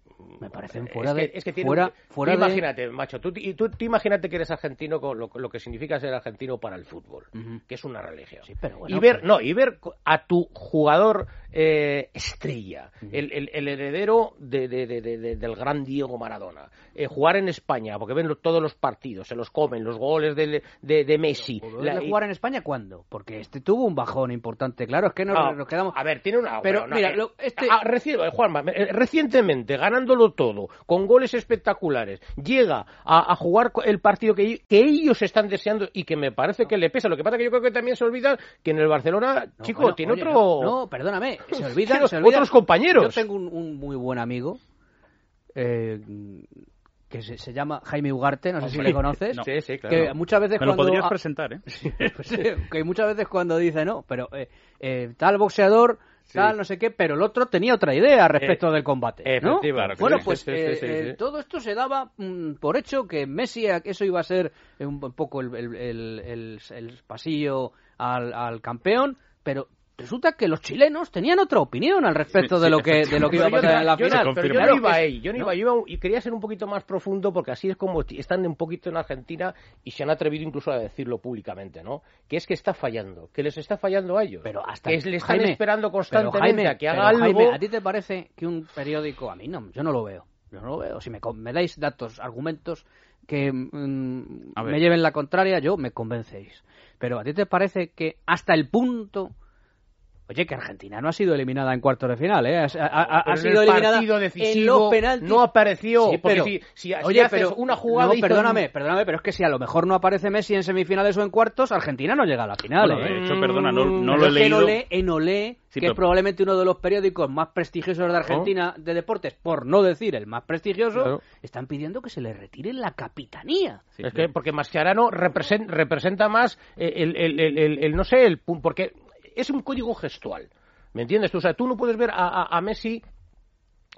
Me parecen fuera es que, de. es que tiene fuera, tú de- imagínate, macho, tú, y tú, tú imagínate que eres argentino con lo, lo que significa ser argentino para el fútbol, que es una religión. pero bueno, y ver, pero- no, y ver a tu jugador eh, estrella, el, el- el heredero de- de- de- de- de- del gran Diego Maradona, eh, jugar en España, porque ven todos los partidos, se los comen, los goles de, de Messi. ¿Poderle la- y- jugar en España cuándo? Porque este tuvo un bajón importante, claro, es que nos, Ah, nos quedamos... A ver, tiene una. Pero, bueno, mira, lo- este- ah, reci- Juanma, recientemente, ganándolo todo, con goles espectaculares, llega a, a jugar el partido que, que ellos están deseando y que me parece que le pesa. Lo que pasa que yo creo que también se olvida que en el Barcelona, No, chico, bueno, tiene oye, otro. No, perdóname, se olvidan, Tiene se olvidan. otros compañeros. Yo tengo un, un muy buen amigo eh, que se, se llama Jaime Ugarte, no sé si le conoces. no. Sí, sí, claro. Que muchas veces Me lo cuando podrías ah, presentar, ¿eh? pues sí, que muchas veces cuando dice no, pero eh, eh, tal boxeador, tal no sé qué, pero el otro tenía otra idea respecto Eh, del combate, ¿no? Bueno, sí, pues sí, sí, eh, sí, eh, sí. todo esto se daba mm, por hecho que Messi eh, eso iba a ser eh, un, un poco el, el- el- el- el pasillo al, al campeón, pero resulta que los chilenos tenían otra opinión al respecto Sí, de sí, lo que de lo que iba a pasar en la yo final. pero yo no iba ahí, yo no ¿no? iba, yo iba- y quería ser un poquito más profundo porque así es como están un poquito en Argentina y se han atrevido incluso a decirlo públicamente, ¿no? Que es que está fallando, que les está fallando a ellos. Pero hasta que le están Jaime, esperando constantemente Jaime, a que pero haga algo. Jaime, ¿a ti te parece que un periódico, a mí no, yo no lo veo, yo no lo veo. Si me, con- me dais datos, argumentos que mm, me lleven la contraria, yo me convencéis. Pero ¿a ti te parece que hasta el punto... Oye, que Argentina no ha sido eliminada en cuartos de final, ¿eh? Ha, ha- ha- ha Pero en sido el eliminada partido en los penaltis. no apareció, Sí, pero- si- si- si oye, haces pero una jugada no, perdóname, perdóname, pero es que si a lo mejor no aparece Messi en semifinales o en cuartos, Argentina no llega a la final, Bueno, ¿eh? de hecho, perdona, no, no Pero lo he leído. Enolé, Enolé, Sí, que es probablemente uno de los periódicos más prestigiosos de Argentina de deportes, por no decir el más prestigioso, Claro. están pidiendo que se le retire la capitanía. es que porque Mascherano represent- representa más eh, el, el- el- el- el- no sé, el porque es un código gestual. ¿Me entiendes? O sea, tú no puedes ver a, a- a Messi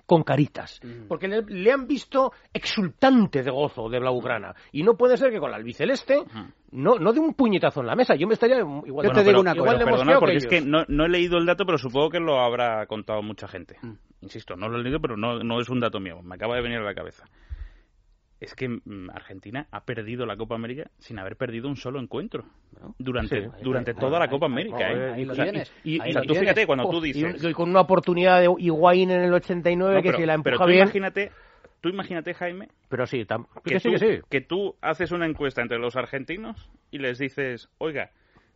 con caritas, porque le, le han visto exultante de gozo de Blaugrana y no puede ser que con la albiceleste no no de un puñetazo en la mesa. Yo me estaría igual Yo Bueno, te digo pero- una cosa. perdona, porque que es que no, no he leído el dato, pero supongo que lo habrá contado mucha gente. Mm. Insisto, no lo he leído, pero no, no es un dato mío. Me acaba de venir a la cabeza. Es que mm, Argentina ha perdido la Copa América sin haber perdido un solo encuentro durante, Sí. durante Ahí- toda la Copa América. ahí- ¿eh? O sea. Y, tú tienes. fíjate, cuando tú Y, dices... y con una oportunidad de Higuaín en el 89 No, que pero, si la pero empuja tú bien. imagínate, tú imagínate, Jaime, Pero sí, tam- que, que sí, tú, que sí. que tú haces una encuesta entre los argentinos y les dices, oiga,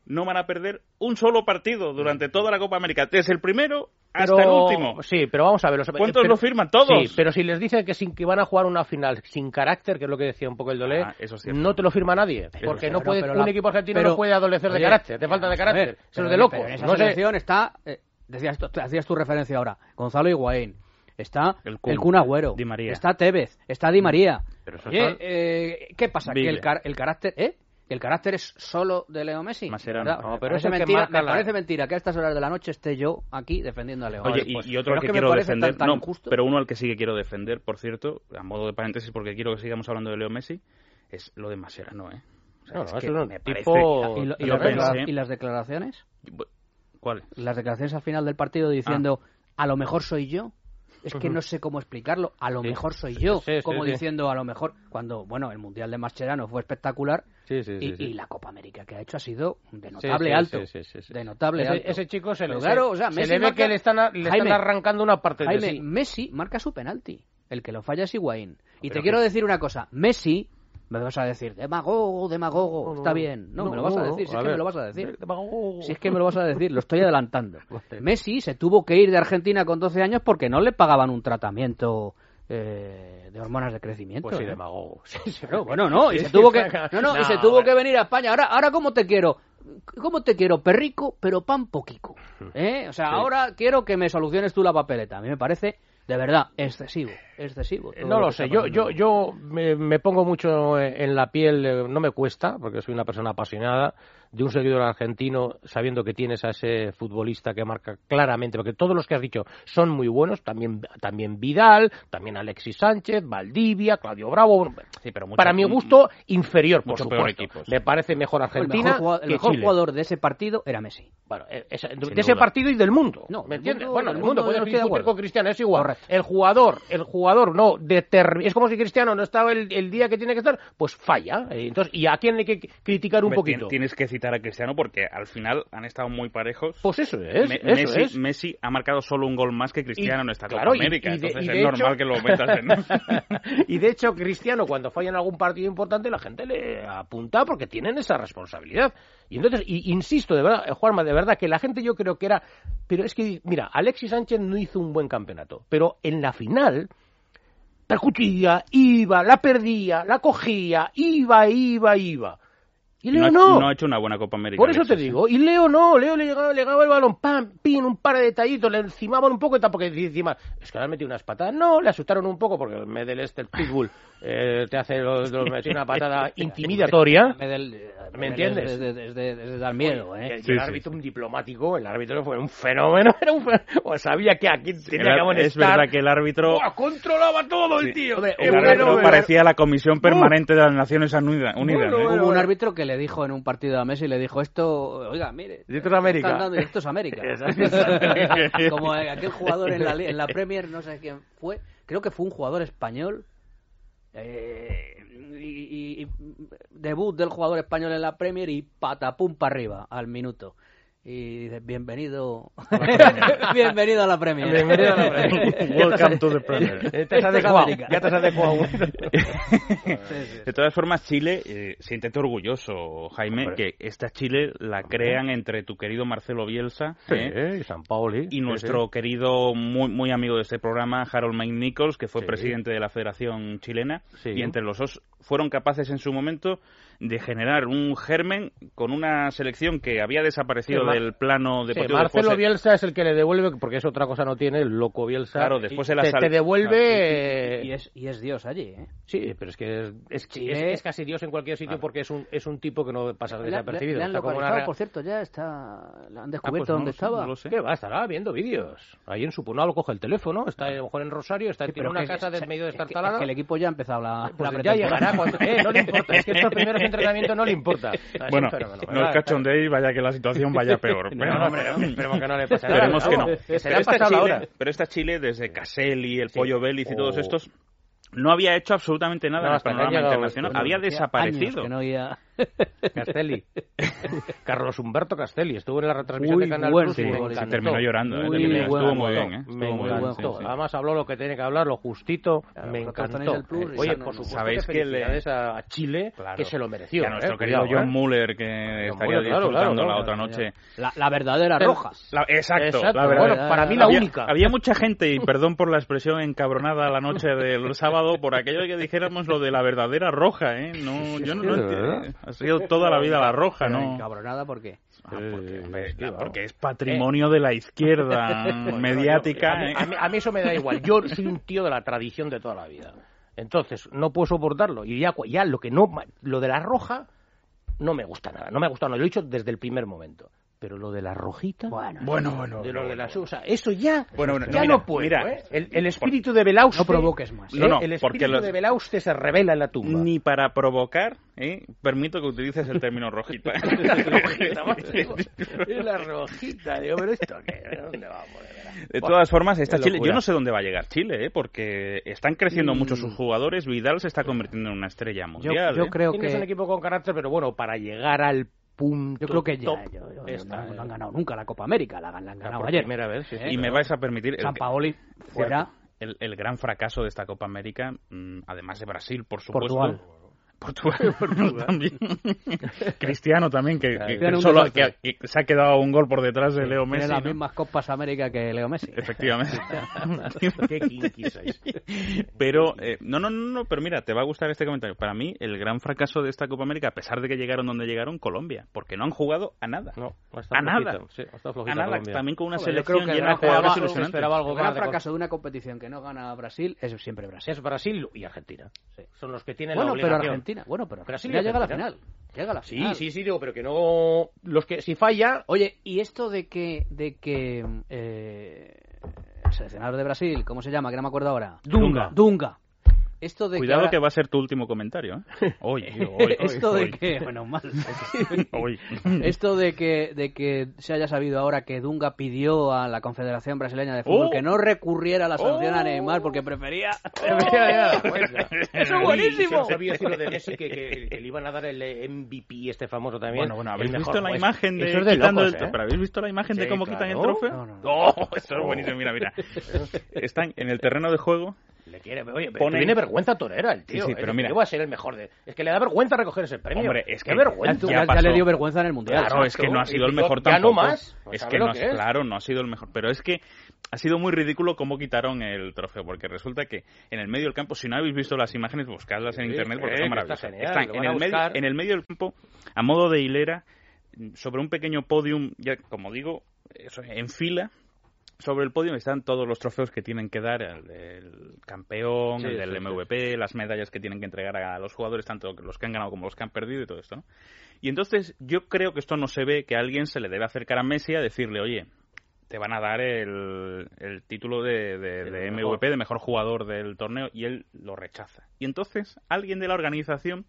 no van a perder un solo partido durante toda la Copa América, desde el primero hasta el último. Sí, pero vamos a ver. sea, ¿Cuántos pero- lo firman? Todos. Sí, pero si les dicen que, sin, que van a jugar una final sin carácter, que es lo que decía un poco el Dolé, Ah, eso no te lo firma nadie. porque no puede, pero un la- equipo argentino pero- no puede adolecer de carácter, de falta de carácter. ver, Eso es de pero en esa no sé. selección está, eh, decías, hacías tu referencia ahora, Gonzalo Higuaín, está El el Kun, Kun, Agüero, Di María. está Tevez, está Di María. Pero eso Oye, son- eh, ¿qué pasa? Que el, car- el carácter, ¿eh? El carácter es solo de Leo Messi. Mascherano. ¿Verdad? No, me, pero parece que mentira, marca me la- parece mentira que a estas horas de la noche esté yo aquí defendiendo a Leo. Oye, y, pues, y otro que, me quiero defender, tan- tan no, pero uno al que sí que quiero defender, por cierto, a modo de paréntesis, porque quiero que sigamos hablando de Leo Messi, es lo de Mascherano, ¿eh? O sea, No, es no, que eso es un me tipo- parece- ¿Y, lo- y yo las y declaraciones? ¿Cuál? Las declaraciones al final del partido diciendo, Ah. a lo mejor soy yo. Es que no sé cómo explicarlo. A lo Sí. mejor soy yo. Sí, sí, como diciendo, a lo mejor, cuando, bueno, el Mundial de Mascherano fue espectacular. Sí, sí, sí, y, y la Copa América que ha hecho ha sido de notable alto. sí, sí, sí, sí. De notable ese, alto. ese chico se le, claro, se- o sea, se Messi le ve marca- que le están, a- le Jaime, están arrancando una parte Jaime, de sí. Messi marca su penalti. El que lo falla es Higuaín. Y Pero te que- quiero decir una cosa. Messi, me vas a decir, demagogo, demagogo. No, Está bien. No, No, me lo vas a decir. Si a es que me lo vas a decir. Demagogo. Si es que me lo vas a decir, lo estoy adelantando. Messi se tuvo que ir de Argentina con 12 años porque no le pagaban un tratamiento eh, de hormonas de crecimiento. Pues sí, ¿eh? demagogo. Sí, sí, Claro, bueno, no, y se tuvo que no, no, y se tuvo bueno. que venir a España. Ahora ahora cómo te quiero? ¿Cómo te quiero? Perrico, pero pan poquico. ¿Eh? O sea, ahora quiero que me soluciones tú la papeleta. A mí me parece de verdad excesivo, excesivo. Eh, No lo sé, yo, yo, yo me, me pongo mucho en la piel, eh, no me cuesta, porque soy una persona apasionada, de un seguidor argentino, sabiendo que tienes a ese futbolista que marca claramente, porque todos los que has dicho son muy buenos, también, también Vidal, también Alexis Sánchez, Valdivia, Claudio Bravo, bueno, mucho- para mi gusto inferior, por supuesto. equipos. Me parece mejor el Argentina mejor, jugador, el mejor Chile. jugador de ese partido era Messi. Bueno, eh, esa- de ese partido y del mundo. No, ¿Me entiendes? mundo- bueno, el mundo, mundo podemos yo estoy de discutir con Cristiano, es igual. El jugador, el jugador no determina. Es como si Cristiano no estaba el, el día que tiene que estar, pues falla. Eh, Entonces, ¿y a quién hay que criticar un poquito? tien- Tienes que citar a Cristiano porque al final han estado muy parejos. Pues eso es, Me- eso Messi, es. Messi ha marcado solo un gol más que Cristiano Y- en esta claro, Copa y- América. y de- entonces es de normal hecho- que lo metas en... y de hecho, Cristiano, cuando falla en algún partido importante, la gente le apunta porque tienen esa responsabilidad. Y entonces, y- insisto, de verdad, eh, Juanma, de verdad, que la gente yo creo que era. Pero es que, mira, Alexis Sánchez no hizo un buen campeonato. Pero en la final, percutía, iba, la perdía, la cogía, iba, iba, iba. Y Leo ha- no. no ha hecho una buena Copa América. Por eso te ¿eh? digo, y Leo no, Leo le llegaba, le llegaba el balón, pam, pin, un par de detallitos, le encimaban un poco y tampoco encima, es que le han metido unas patadas, no, le asustaron un poco porque el Medel este, el Pitbull, eh, te hace lo- lo- metió una patada intimidatoria, ¿me entiendes? Es de, es de- es de dar miedo, ¿eh? El árbitro, un diplomático, el árbitro fue un fenómeno, era un fe- o sabía que aquí tenía que es verdad que el árbitro, ¡Buah, controlaba todo el tío. Hombre, Qué el árbitro fenómeno. parecía la Comisión Permanente de las Naciones Unida- Unidas. Bueno, ¿eh? bueno, Hubo un árbitro que le dijo en un partido a Messi, le dijo esto, oiga, mire, Esto es América. dando- esto es América. Como aquel jugador en la, en la Premier, no sé quién fue, creo que fue un jugador español. eh, y, y- y debut del jugador español en la Premier y patapum para arriba al minuto. Y dice, bienvenido, bienvenido a la Premier. Bienvenido a la Premier. Welcome to the Premier. Te has adecuado, ya te has adecuado. De todas formas, Chile, eh, siéntete orgulloso, Jaime, que esta Chile la crean entre tu querido Marcelo Bielsa Sí, ¿eh? y San Paoli. y sí, nuestro sí. querido, muy, muy amigo de este programa, Harold Mike Nichols, que fue Sí. presidente de la Federación Chilena, Sí. y entre los dos fueron capaces en su momento de generar un germen con una selección que había desaparecido Sí, del plano Sí, deportivo. Marcelo después, Bielsa es el que le devuelve, porque es otra cosa no tiene, el loco Bielsa. Claro, después y de la te, sal- te devuelve... Y, y es, y es Dios allí, ¿eh? Sí, pero es que es, es, es- es casi Dios en cualquier sitio porque es un, es un tipo que no pasa Le, le- desapercibido. le han una localizado, por cierto, ya está, le han Ah, pues descubierto no dónde sé, estaba. no lo sé. ¿Qué va? Estará viendo vídeos. Ahí en su no lo coge el teléfono, está a lo mejor en Rosario, está Sí, tiene pero una que- casa de medio es que- destartalada. es que el equipo ya ha empezado la, Pues la ya llegará cuando... Eh, no le importa, es que estos primeros entrenamientos no le importa. Bueno, fenómeno, no os cachondéis, vaya que la situación vaya peor. No, no, hombre, no, esperemos que no le pase nada. Esperemos que no. Que se le Pero ha esta, Chile, hora. pero esta Chile, desde Caselli, el Sí. Pollo Vélez y todos Oh. estos, no había hecho absolutamente nada No, en el panorama internacional. había desaparecido. Castelli. Carlos Humberto Castelli. Estuvo en la retransmisión Muy de Canal buen Plus futbolista. Se encantó. terminó llorando. ¿eh? Muy Terminó- buen Estuvo muy bien. ¿eh? Me Estuvo muy bien, encantó. sí, sí. Además habló lo que tiene que hablar, lo justito. Claro, me encantó. plus Oye, por supuesto Sabéis que que le- a Chile, Claro. que se lo mereció. Y a nuestro eh, querido cuidado, John eh. Muller, que John estaría Muller, disfrutando claro, la claro. otra noche. La, la verdadera Pero- roja. La- exacto, Exacto. la verdad. Bueno, para mí la había, única. Había mucha gente, y perdón por la expresión encabronada la noche del sábado, por aquello de que dijéramos lo de la verdadera roja, ¿eh? No, yo no, sí, de entiendo. Ha sido toda la vida la roja, ¿no? encabronada, ¿por qué? Ah, porque, claro, porque es patrimonio de la izquierda mediática. yo- a, mí, ¿eh? a mí- a mí eso me da igual. Yo soy un tío de la tradición de toda la vida. Entonces, no puedo soportarlo. Y ya, ya lo que no. Lo de la roja no me gusta nada. No me ha gustado. nada. Lo he dicho desde el primer momento. Pero lo de la rojita. Bueno, Bueno, bueno. de lo de la o sea, eso ya. Bueno, bueno, ya no, no, mira, puedo. mira. ¿eh? el, el espíritu de Belauste. no provoques más. ¿eh? No, no, el espíritu de Belauste se revela en la tumba. Ni para provocar, ¿eh? permito que utilices el término rojita. la rojita, macho. Es la rojita. Digo, pero esto qué. ¿Dónde vamos? De? De todas formas, esta Chile, yo no sé dónde va a llegar Chile, ¿eh? porque están creciendo mucho sus jugadores. Vidal se está convirtiendo en una estrella Yo, mundial. yo ¿eh? creo Tienes que un equipo con carácter, pero bueno, para llegar al punto. yo creo que ya, top, yo- yo- está, no, eh, no han ganado nunca la Copa América, la, han- la han ganado ayer. primera vez, sí, sí, y me vais a permitir. el- San Paoli fuera. el, el gran fracaso de esta Copa América, mm, además de Brasil, por supuesto. Portugal. Portugal, Portugal. también. Cristiano también, que, que- que solo que- que se ha quedado un gol por detrás de Leo Tiene Messi. las ¿no? mismas Copas América que Leo Messi. Efectivamente. Qué kinky sois. Pero, eh, no, no, no, no, pero mira, te va a gustar este comentario. Para mí, el gran fracaso de esta Copa América, a pesar de que llegaron donde llegaron, Colombia, porque no han jugado a nada. No, a nada. sí, a nada, Colombia. también con una yo selección creo que llena de jugadores ilusionantes. esperaba algo El gran fracaso de una competición que no gana Brasil es siempre Brasil. Es Brasil y Argentina. Son los que tienen Bueno, la pero obligación. Argentina, bueno, pero Brasil Argentina llega a la final. Llega a la Sí, final. sí, sí, digo, pero que no... Los que si falla... Oye, ¿y esto de que, de que eh, el seleccionador de Brasil, ¿cómo se llama? Que no me acuerdo ahora. Dunga. Dunga. Esto de Cuidado que, que ahora- va a ser tu último comentario. ¿eh? Hoy, hoy, hoy, esto de hoy. que, bueno, mal. Hoy. Esto de que, de que se haya sabido ahora que Dunga pidió a la Confederación Brasileña de Fútbol Oh. que no recurriera a la sanción a Neymar porque prefería... cuenta. ¡Eso es buenísimo! Sabía decir lo de Messi que, que- que le iban a dar el MVP este famoso también. Bueno, bueno, ¿habéis mejor, visto la pues, imagen de, es de quitando locos, el ¿eh? ¿Pero habéis visto la imagen de Sí, cómo quitan el claro. trofeo? No, no, no. ¡Oh! eso es buenísimo, mira, mira. Están en el terreno de juego. Le quiere, oye, pero Ponen- tiene vergüenza torera el tío. Sí, sí, ¿eh? pero mira. yo voy a ser el mejor de... Es que le da vergüenza recoger ese premio. Hombre, es que vergüenza. ya Ya, le dio vergüenza en el Mundial. Claro, es que no ha sido el mejor ya no tampoco. más. Pues es que no, que es. claro, no ha sido el mejor. Pero es que ha sido muy ridículo cómo quitaron el trofeo, porque resulta que en el medio del campo, si no habéis visto las imagenes, buscadlas en Sí, internet porque eh, son maravillosas. está genial, Están en el, medio, en el medio del campo, a modo de hilera, sobre un pequeño podium, ya como digo, eso, en fila. Sobre el podio están todos los trofeos que tienen que dar, el del campeón, Sí, el del sí, sí. MVP, las medallas que tienen que entregar a los jugadores, tanto los que han ganado como los que han perdido y todo esto, ¿no? Y entonces yo creo que esto no se ve que a alguien se le debe acercar a Messi a decirle, oye, te van a dar el, el título de, MVP, de mejor jugador del torneo, y él lo rechaza. Y entonces alguien de la organización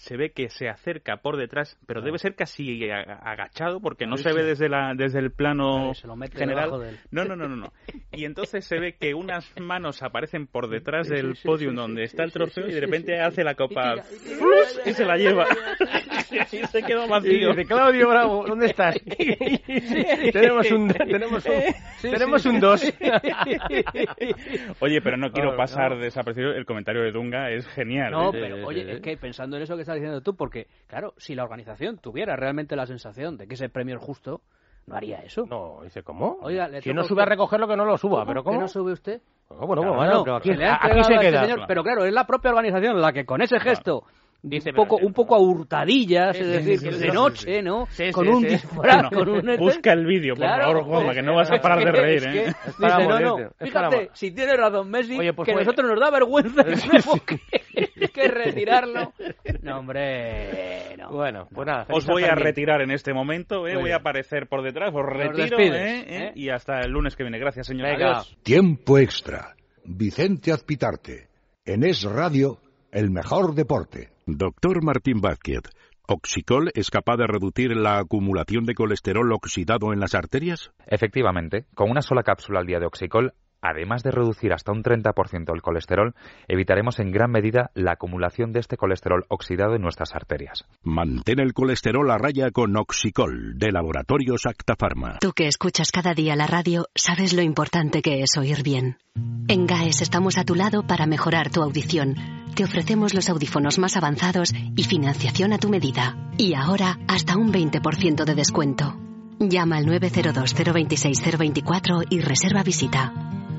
se ve que se acerca por detrás, pero debe ser casi agachado porque no Sí, se ve sí. desde la desde el plano Vale, se lo mete general. No, no, no, no, no. Y entonces se ve que unas manos aparecen por detrás Sí, del sí, podium sí, donde sí, está el trofeo sí, y de repente sí, sí. hace la copa tira, y se la lleva. Y se queda Y vacío. dice, Claudio Bravo, ¿dónde estás? tenemos un tenemos un, tenemos un dos. Oye, pero no quiero pasar no. desapercibido. El comentario de Dunga es genial. No, ¿eh? pero oye, es que pensando en eso que estás diciendo tú, porque, claro, si la organización tuviera realmente la sensación de que ese premio es justo, no haría eso. No, dice, ¿cómo? Oiga, le si no a sube a usted- recogerlo, que no lo suba. ¿Pero ¿Que cómo? no sube usted? No, bueno, Claro, bueno, no, pero que aquí, se a este queda. señor, pero claro, es la propia organización la que con ese gesto Dice, un poco, un poco a hurtadillas, Sí, es decir, sí, que sí, de sí, noche, sí. ¿no? Sí, con un sí. disfraz, Bueno, con un... busca el vídeo, por Claro, favor, Juanma, que no vas a parar de reír, es que, ¿eh? dice, no, no, fíjate, si tiene razón Messi, Oye, pues que a fue- nosotros nos da vergüenza que, que retirarlo. No, hombre, no. Bueno, pues nada. Os voy a retirar en este momento, ¿eh? Voy a aparecer por detrás, os Nos retiro, despides, ¿eh? ¿eh? ¿eh? Y hasta el lunes que viene. Gracias, señor. Tiempo extra. Vicente Azpitarte. En Es Radio, el mejor deporte. Doctor Martín Vázquez, ¿Oxicol es capaz de reducir la acumulación de colesterol oxidado en las arterias? Efectivamente, con una sola cápsula al día de Oxicol, además de reducir hasta un 30% el colesterol, evitaremos en gran medida la acumulación de este colesterol oxidado en nuestras arterias. Mantén el colesterol a raya con Oxicol, de Laboratorios Acta Pharma. Tú que escuchas cada día la radio, sabes lo importante que es oír bien. En GAES estamos a tu lado para mejorar tu audición. Te ofrecemos los audífonos más avanzados y financiación a tu medida. Y ahora, hasta un 20% de descuento. Llama al 902 026 024 y reserva visita.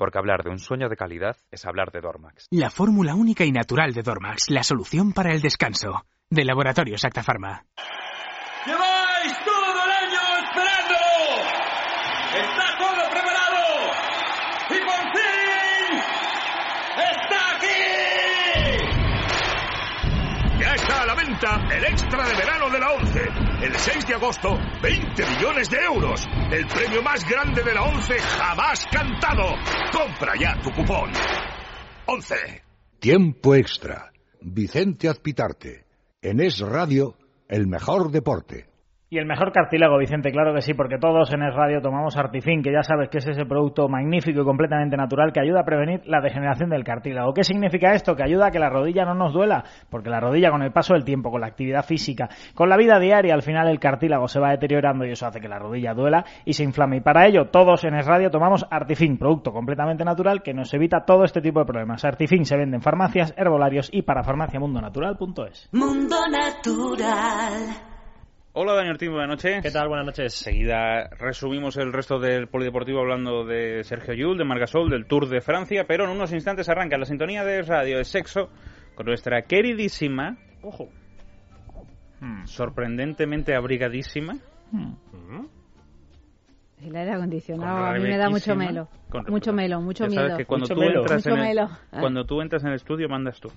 porque hablar de un sueño de calidad es hablar de Dormax. La fórmula única y natural de Dormax, la solución para el descanso. De Laboratorios Acta Pharma. ¡Lleváis todo el año esperándolo! ¡Está todo preparado! ¡Y por fin! ¡Está aquí! Ya está a la venta el extra de verano de la ONCE. El 6 de agosto, 20 millones de euros. El premio más grande de la ONCE jamás cantado. Compra ya tu cupón. 11. Tiempo extra. Vicente Azpitarte. En Es Radio, el mejor deporte. Y el mejor cartílago, Vicente, claro que sí, porque todos en Es Radio tomamos Artifin, que ya sabes que es ese producto magnífico y completamente natural que ayuda a prevenir la degeneración del cartílago. ¿Qué significa esto? Que ayuda a que la rodilla no nos duela, porque la rodilla con el paso del tiempo, con la actividad física, con la vida diaria, al final el cartílago se va deteriorando y eso hace que la rodilla duela y se inflame. Y para ello, todos en Es Radio tomamos Artifin, producto completamente natural que nos evita todo este tipo de problemas. Artifin se vende en farmacias, herbolarios y para farmaciamundonatural.es. Mundo Natural. Hola Daniel Ortiz, buenas noches. ¿Qué tal? Buenas noches. Seguida resumimos el resto del polideportivo hablando de Sergio Yul, de Margasol, del Tour de Francia, pero en unos instantes arranca la sintonía de radio de sexo con nuestra queridísima, ojo, Hmm. sorprendentemente abrigadísima, El aire acondicionado, Con a mí me da mucho melo. Con mucho melo, mucho Ya miedo. sabes que cuando mucho tú melo. entras Mucho en el, melo. cuando tú entras en el estudio mandas tú.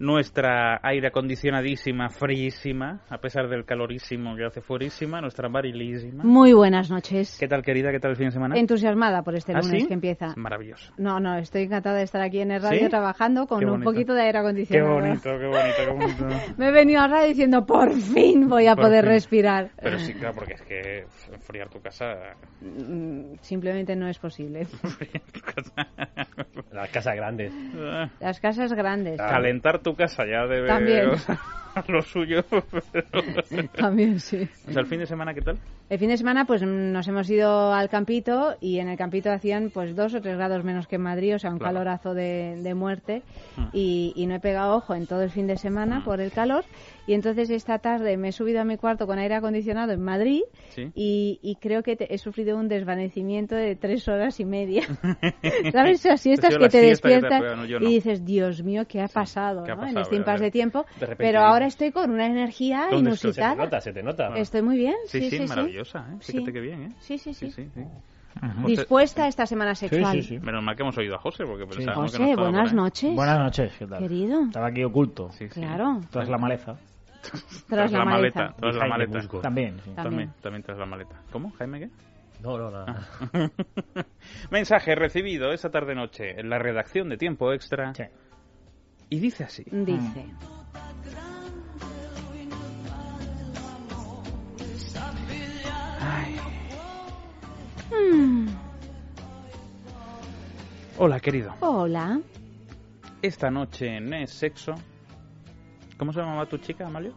Nuestra aire acondicionadísima, fríísima, a pesar del calorísimo que hace fuerísima, nuestra varilísima. Muy buenas noches. ¿Qué tal, querida? ¿Qué tal el fin de semana? Entusiasmada por este ¿Ah, lunes sí? que empieza. Maravilloso. No, no, estoy encantada de estar aquí en el radio ¿Sí? trabajando con Qué un poquito de aire Qué acondicionado. bonito, qué bonito, qué bonito. Me he venido a radio diciendo, por fin voy a Por poder fin. respirar. Pero sí, claro, porque es que enfriar tu casa... Mm, Simplemente no es posible. Las casas grandes. Las casas grandes. Calentar tu casa ya debe... También. lo suyo. pero- También, sí. O sea, el fin de semana, ¿qué tal? El fin de semana pues mm, nos hemos ido al campito y en el campito hacían pues dos o tres grados menos que en Madrid, o sea, un Claro. calorazo de, de muerte Mm. y, y no he pegado ojo en todo el fin de semana por el calor y entonces esta tarde me he subido a mi cuarto con aire acondicionado en Madrid Sí. y, y creo que te- he sufrido un desvanecimiento de tres horas y media. ¿Sabes? Esas siestas sido que te siesta que te ha despiertan no, no. y dices, Dios mío, ¿qué ha pasado ¿qué ha ¿no? en pasado? este impasse de tiempo? De repente Pero ahora estoy con una energía inusitada. Se te nota, se te nota. Estoy muy bien. Sí, sí, sí, maravillosa, ¿eh? Sí. Fíjate qué bien, ¿eh? Sí, sí, sí. sí, sí. Dispuesta a esta semana sexual. Menos mal que hemos oído a José, porque José, que no buenas noches. Buenas noches, ¿qué tal? Querido. Estaba aquí oculto. Claro. Tras la maleza. Tras la maleta. Tras la maleta. También, sí. También, también tras la maleta. ¿Cómo? ¿Jaime qué? No, no, no. Ah. Mensaje recibido esta tarde-noche en la redacción de Tiempo Extra. Y dice así. Dice. Mm, Hola, querido. hola. Esta noche en Es Sexo. ¿Cómo se llamaba tu chica, Amalio?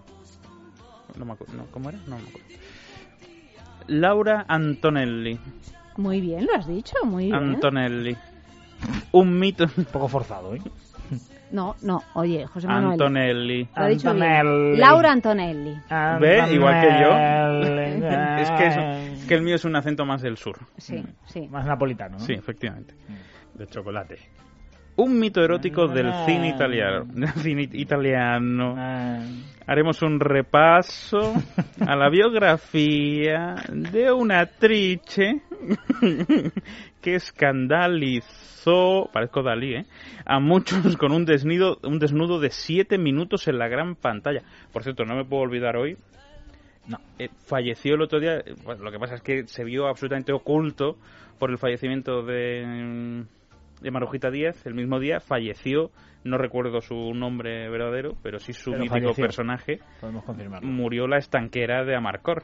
No me acuerdo. no, ¿Cómo era? No me acuerdo. Laura Antonelli. Muy bien, lo has dicho, muy bien. Antonelli. Un mito. Un poco forzado, ¿eh? No, no, oye, José Manuel. Antonelli. Lo ha dicho bien. Antonelli. Laura Antonelli. ¿Ve? Igual que yo. Antonelli. es, que es que el mío es un acento más del sur. Sí, sí. Más napolitano, ¿no? Sí, efectivamente. De chocolate. Un mito erótico del cine italiano. Del cine italiano. Haremos un repaso a la biografía de una actriz que escandalizó, parezco Dalí, ¿eh? a muchos con un desnudo, un desnudo de siete minutos en la gran pantalla. Por cierto, no me puedo olvidar hoy. No. eh, falleció el otro día. eh, bueno, lo que pasa es que se vio absolutamente oculto por el fallecimiento de, de Marujita Díaz. El mismo día falleció, no recuerdo su nombre verdadero, pero sí su Pero mítico falleció. personaje. Podemos confirmarlo. Murió la estanquera de Amarcor.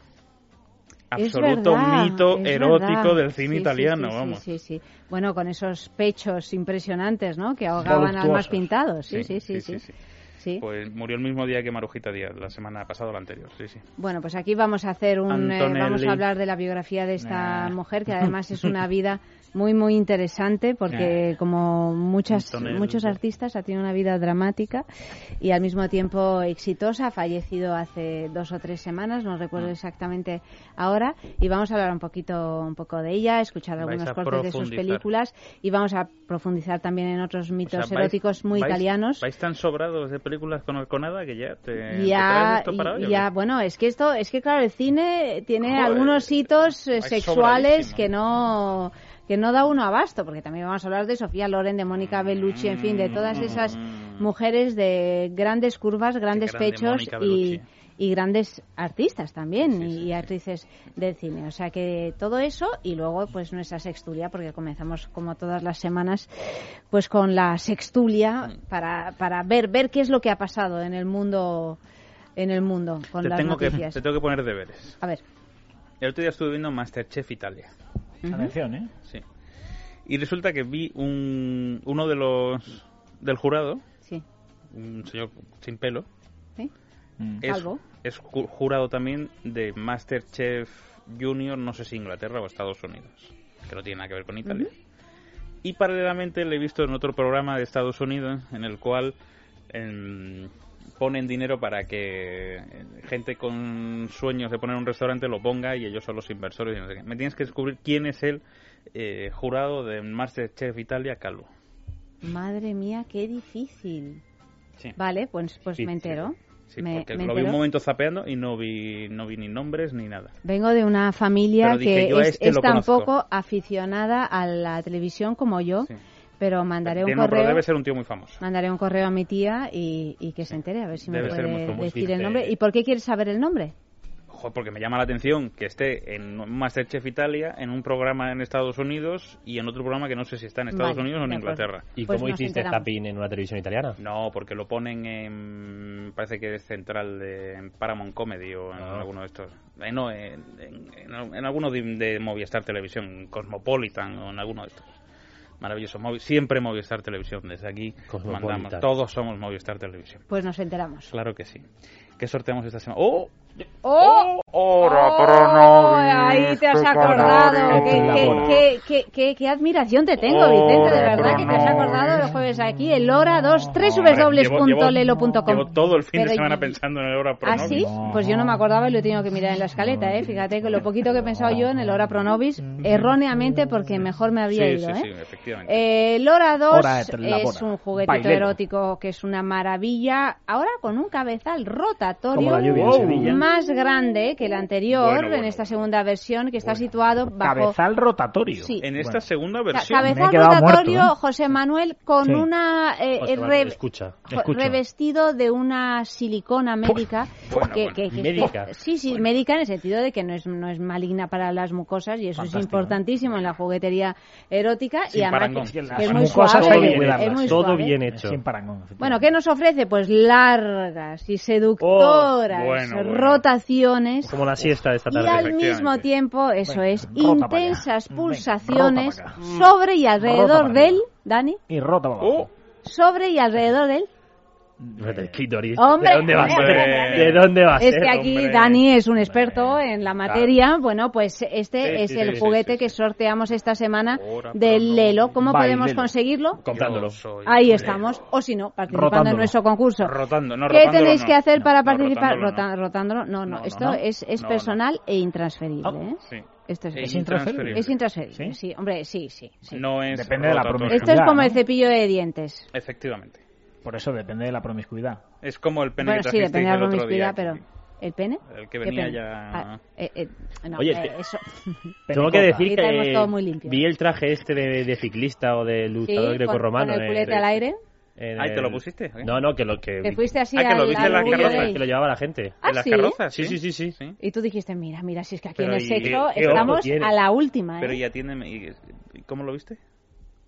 Absoluto verdad, mito erótico verdad. del cine Sí, sí, italiano, sí, vamos. Sí, sí, sí. Bueno, con esos pechos impresionantes, ¿no? Que ahogaban al más Voluptuosos. pintado. Sí, sí, sí, sí. Sí. Pues murió el mismo día que Marujita Díaz, la semana pasada o la anterior, sí, sí. Bueno, pues aquí vamos a hacer un, eh, vamos a hablar de la biografía de esta Nah. mujer que además es una vida muy muy interesante porque como muchas Antonelli. muchos artistas ha tenido una vida dramática y al mismo tiempo exitosa. Ha fallecido hace dos o tres semanas, no recuerdo exactamente ahora y vamos a hablar un poquito un poco de ella, escuchar Vais algunos cortes de sus películas y vamos a profundizar también en otros O mitos vais- eróticos muy vais- italianos. Vais tan sobrados de películas con Arconada que ya te, te Ya, esto para hoy, ¿o ya, bueno, es que esto, es que claro, el cine tiene Joder, algunos hitos eh, sexuales que no que no da uno abasto, porque también vamos a hablar de Sofía Loren, de Mónica Bellucci, en fin, de todas esas mujeres de grandes curvas, grandes grande pechos y. y grandes artistas también y, y actrices del cine. O sea que todo eso y luego pues nuestra sextulia, porque comenzamos como todas las semanas pues con la sextulia Mm. para, para ver, ver qué es lo que ha pasado en el mundo en el mundo con Te las tengo, que, te tengo que poner deberes. A ver. El otro día estuve viendo Masterchef Italia. Atención, ¿eh? Sí. Y resulta que vi un, uno de los del jurado, Sí. un señor sin pelo, ¿Sí? es, Calvo. Es ju- jurado también de Masterchef Junior, no sé si Inglaterra o Estados Unidos, que no tiene nada que ver con Italia. Y paralelamente le he visto en otro programa de Estados Unidos en el cual em, ponen dinero para que eh, gente con sueños de poner un restaurante lo ponga y ellos son los inversores. y no sé qué. Me tienes que descubrir quién es el eh, jurado de Masterchef Italia Calvo. Madre mía, qué difícil. Sí. Vale, pues, pues Sí, me entero. Sí, me, porque me lo vi un momento zapeando y no vi, no vi ni nombres ni nada. Vengo de una familia dije, que es, este es tan conozco. poco aficionada a la televisión como yo, pero mandaré un pero correo. debe ser un tío muy famoso. Mandaré un correo a mi tía y, y que se entere, a ver si me Debe puede decir el nombre. ¿Y por qué quieres saber el nombre? Porque me llama la atención que esté en Masterchef Italia, en un programa en Estados Unidos y en otro programa que no sé si está en Estados Vale, Unidos o en. Inglaterra. ¿Y Pues cómo hiciste zapping en una televisión italiana? No, porque lo ponen en. Parece que es central de en Paramount Comedy o en Ah. alguno de estos. eh, no, en, en- alguno de, de Movistar Televisión, Cosmopolitan o en alguno de estos. Maravilloso. Movi- siempre Movistar Televisión. Desde aquí mandamos. Todos somos Movistar Televisión. Pues nos enteramos. Claro que sí. ¿Qué sorteamos esta semana? ¡Oh! ¡Oh! ¡Hora ¡Oh! Ahí te has acordado. Qué, qué, qué, qué, qué- qué admiración te tengo, Oh, Vicente, de verdad que te has acordado el jueves aquí, el hora 2, www.lelo.com. Llevo todo el fin de semana y- pensando en el hora pro ¿Ah, sí? Pues yo no me acordaba y lo he tenido que mirar en la escaleta, ¿eh? Fíjate que lo poquito que he pensado yo en el hora pronovis, erróneamente, porque mejor me habría Sí, ido, sí, ¿eh? sí, efectivamente. Eh, el Hora 2 Hora de la es boda. un juguetito erótico que es una maravilla. Ahora con un cabezal rotatorio Como la lluvia en Sevilla. Más grande que el anterior Bueno, bueno, en esta segunda versión que está situado bajo Cabezal rotatorio. Sí. En esta segunda versión. cabezal rotatorio, ¿eh? José Manuel, con Sí. una eh, José eh, Manuel, re- escucha. revestido de una silicona médica bueno, que, bueno. que- que- Médica. sí sí médica en el sentido de que no es no es maligna para las mucosas y eso es importantísimo en la juguetería erótica y además parangón. que, es muy mucosas suave hay que es muy Todo suave. bien hecho. Sin parangón. bueno, ¿qué nos ofrece? Pues largas y seductoras Oh, bueno, bueno. Rotaciones Como la siesta de esta y tarde. al mismo tiempo, eso es, intensas pulsaciones sobre y alrededor del, Dani, Y rota para abajo. sobre y alrededor del. Hombre, ¿De dónde va a ser? hombre. ¿De dónde va a Es que aquí hombre? Dani es un experto en la materia. Bueno, pues este Sí, es sí, el sí, juguete sí, que sorteamos esta semana Ahora, del Lelo. ¿Cómo podemos conseguirlo? Comprándolo. Ahí estamos. O si no, participando en Rotándolo. nuestro concurso. Rotando, no, ¿Qué tenéis no. que hacer No, para no, participar? rotándolo rotándolo. No, no, No, no, esto no. es, es No, personal e intransferible. ¿eh? Sí. Esto es, Es intransferible. Es intransferible, sí. Hombre, sí, sí. sí. No es Depende de la promiscuidad. Esto es como ¿no? el cepillo de dientes. Efectivamente. Por eso depende de la promiscuidad. Es como el pene Bueno, que sí, depende de la el promiscuidad, pero... ¿El pene? El que ¿Qué venía pene? ya- Ah, eh, eh, no, Oye, eh, eso... Tengo que decir que todo muy limpio. vi el traje este de, de ciclista o de Sí, luchador con, grecorromano. con el culete al aire. en Ay, ¿te el- lo pusiste? ¿eh? No, no, que lo que... Te fuiste así Ah, que lo viste en las carrozas, que lo llevaba la gente. ¿Ah, ¿En las sí? carrozas? Sí, sí, sí, sí. Y tú dijiste, mira, mira, si es que aquí Pero en el sexo estamos a la última, ¿eh? Pero ya tiene... ¿y- y ¿Cómo lo viste?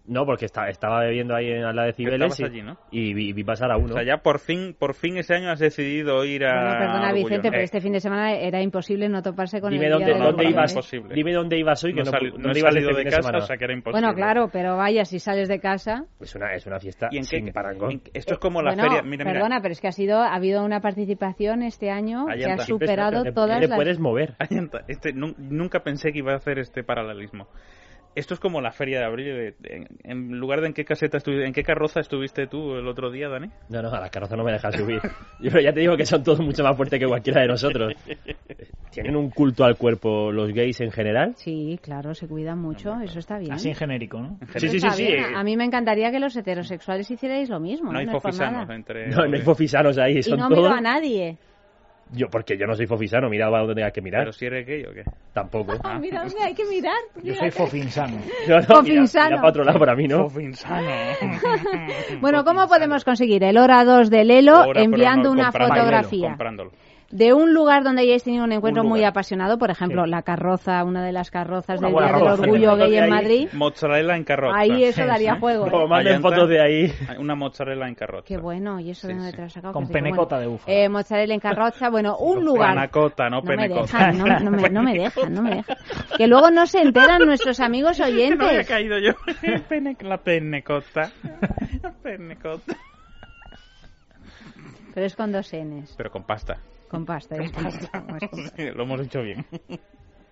No, porque está- estaba bebiendo ahí en la de Cibeles y, allí, ¿no? y vi, vi pasar a uno. O sea, ya por fin, por fin ese año has decidido ir a... Bueno, perdona, Orgullo. Vicente, pero Eh, este fin de semana era imposible no toparse con Dime el dónde, día del dónde ibas. ¿eh? Imposible. Dime dónde ibas hoy que no, no, sali- no no he ibas este salido de de casa, semana. o sea que era imposible. Bueno, claro, pero vaya, si sales de casa... Es una, es una fiesta ¿Y en qué- sin parangón. en- esto es como la bueno, feria... Mira, mira. perdona, pero es que ha sido ha habido una participación este año que ha superado Te- todas te las... puedes mover. Este, nun- nunca pensé que iba a hacer este paralelismo. Esto es como la feria de abril. de- en, en lugar de en qué caseta en qué carroza estuviste tú el otro día, Dani. No, no, a la carroza no me dejan subir. Yo ya te digo que son todos mucho más fuertes que cualquiera de nosotros. ¿Tienen un culto al cuerpo los gays en general? Sí, claro, se cuidan mucho, eso está bien. Así en genérico, ¿no? Sí, sí, sí, sí. A mí me encantaría que los heterosexuales hicierais lo mismo. No hay es por fofisanos entre... No, no hay fofisanos ahí, Y son no todos... miro a nadie. Yo, porque yo no soy fofisano, mira a donde tengas que mirar. Pero si eres gay o qué. Tampoco. Ah, mira dónde hay que mirar. Yo soy fofinsano. No, no, mira, Fofinsano. mira para otro lado para mí, ¿no? Fofinsano. Bueno, ¿cómo podemos conseguir el hora 2 de Lelo Ahora, pero enviando no, una comprándolo, fotografía? comprándolo. De un lugar donde hayáis tenido un encuentro Un muy apasionado, por ejemplo, la carroza, una de las carrozas Una del Día del. Orgullo Gay en Madrid. Mozzarella en carroza. Ahí eso daría juego, ¿eh? Como manden fotos de ahí. Una mozzarella en carroza. Qué bueno, y eso de dónde te lo has sacado. Con sí, penecota bueno. de búfalo. Eh, mozzarella en carroza, bueno, un lugar. Panacota, no, No me penecota. dejan, no, no me, no me dejan, no me dejan. Que luego no se enteran nuestros amigos No había oyentes. caído yo. La penecota. La penecota. Pero es con dos Ns, Pero con pasta. Con pasta. es con pasta, lo hemos hecho bien.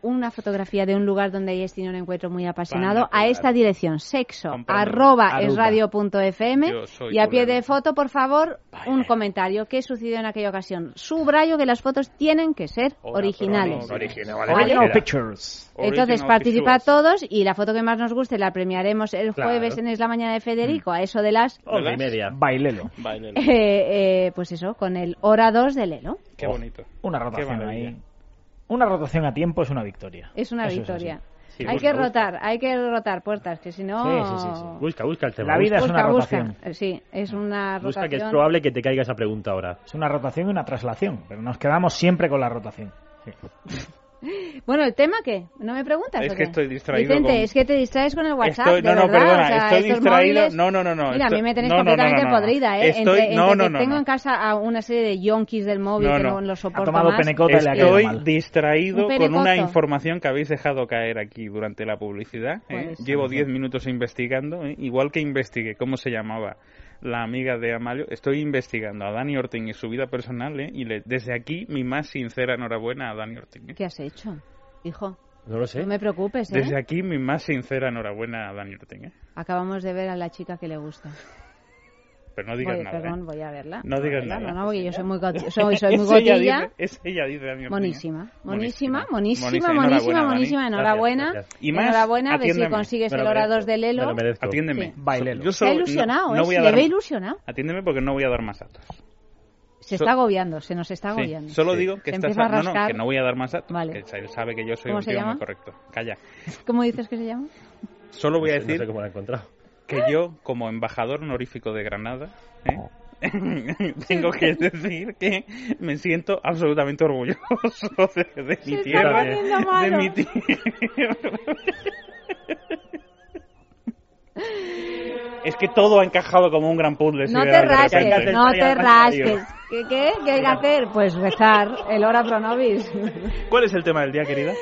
Una fotografía de un lugar donde hayáis tenido un encuentro muy apasionado Pana a esta dirección, sexo, arroba Yo soy y a pie de foto, por favor, un comentario. ¿Qué sucedió en aquella ocasión? Subrayo que las fotos tienen que ser originales. Original, Vale. Pictures. Entonces participad todos y la foto que más nos guste la premiaremos el Claro. jueves en Es la Mañana de Federico, a eso de las... Once y media. Bailelo. Eh, eh, pues eso, con el hora 2 de Lelo. Qué bonito. Una rotación ahí. Una rotación a tiempo es una victoria. Es una Eso victoria. Sí, hay busca, que busca. rotar, hay que rotar puertas, que si no... Sí, sí, sí, sí. Busca, busca el tema. La vida es una rotación. Sí, es una rotación. Busca que es probable que te caiga esa pregunta ahora. Es una rotación y una traslación, pero nos quedamos siempre con la rotación. Bueno, ¿el tema qué? ¿No me preguntas? Es que estoy distraído Vicente, con- es que te distraes con el WhatsApp, Estoy- de no, no, verdad, perdona, o sea, estoy distraído. móviles- No, no, no, no. Mira, a estoy- mí me tenéis no, no, no, completamente no, no. podrida, ¿eh? Estoy, entre, no, entre no, que no, tengo no. en casa a una serie de yonkis del móvil No, que no. no, lo soporto tomado más. ha Estoy mal. distraído Un con una información que habéis dejado caer aquí durante la publicidad. ¿eh? Pues- Llevo 10 minutos investigando, ¿eh? igual que investigué cómo se llamaba la amiga de Amalio. Estoy investigando a Dani Orting y su vida personal ¿eh? y le- desde aquí mi más sincera enhorabuena a Dani Orting. ¿eh? ¿Qué has hecho, hijo? No lo sé. No me preocupes, ¿eh? Desde aquí mi más sincera enhorabuena a Dani Orting. ¿eh? Acabamos de ver a la chica que le gusta. Pero no digas Voy- nada. perdón, ¿eh? voy a verla. No Voy a digas verla. nada. No, no, porque yo soy muy, soy, soy muy Es ella gotilla. dice- Es ella, dice Orting. ¿eh? Monísima, monísima, monísima, Monísima, monísima, enhorabuena, monísima, Dani. enhorabuena. Gracias, gracias. Y más, enhorabuena, a ver si consigues el lo hora merezco. 2 de Me Lelo. lo. Atiéndeme. Sí. Bailelo. Yo solo- ilusionado, no, ¿eh? no voy a dar- ilusionado. Atiéndeme porque no voy a dar más datos. Se So- está agobiando, se nos está Sí, agobiando. solo digo que estás a no, no, que no voy a dar más datos. Vale. que él sabe que yo soy ¿Cómo un tío muy correcto. Calla. ¿Cómo dices que se llama? Solo voy a decir No sé cómo lo he encontrado. Que yo, como embajador honorífico de Granada, ¿eh? tengo que decir que me siento absolutamente orgulloso de, de mi Se está tierra. poniendo De malo. mi tierra. Es que todo ha encajado como un gran puzzle. No te rasques, no te rasques. ¿Qué, qué? ¿Qué hay que hacer? Pues rezar el hora pro nobis. ¿Cuál es el tema del día, querida?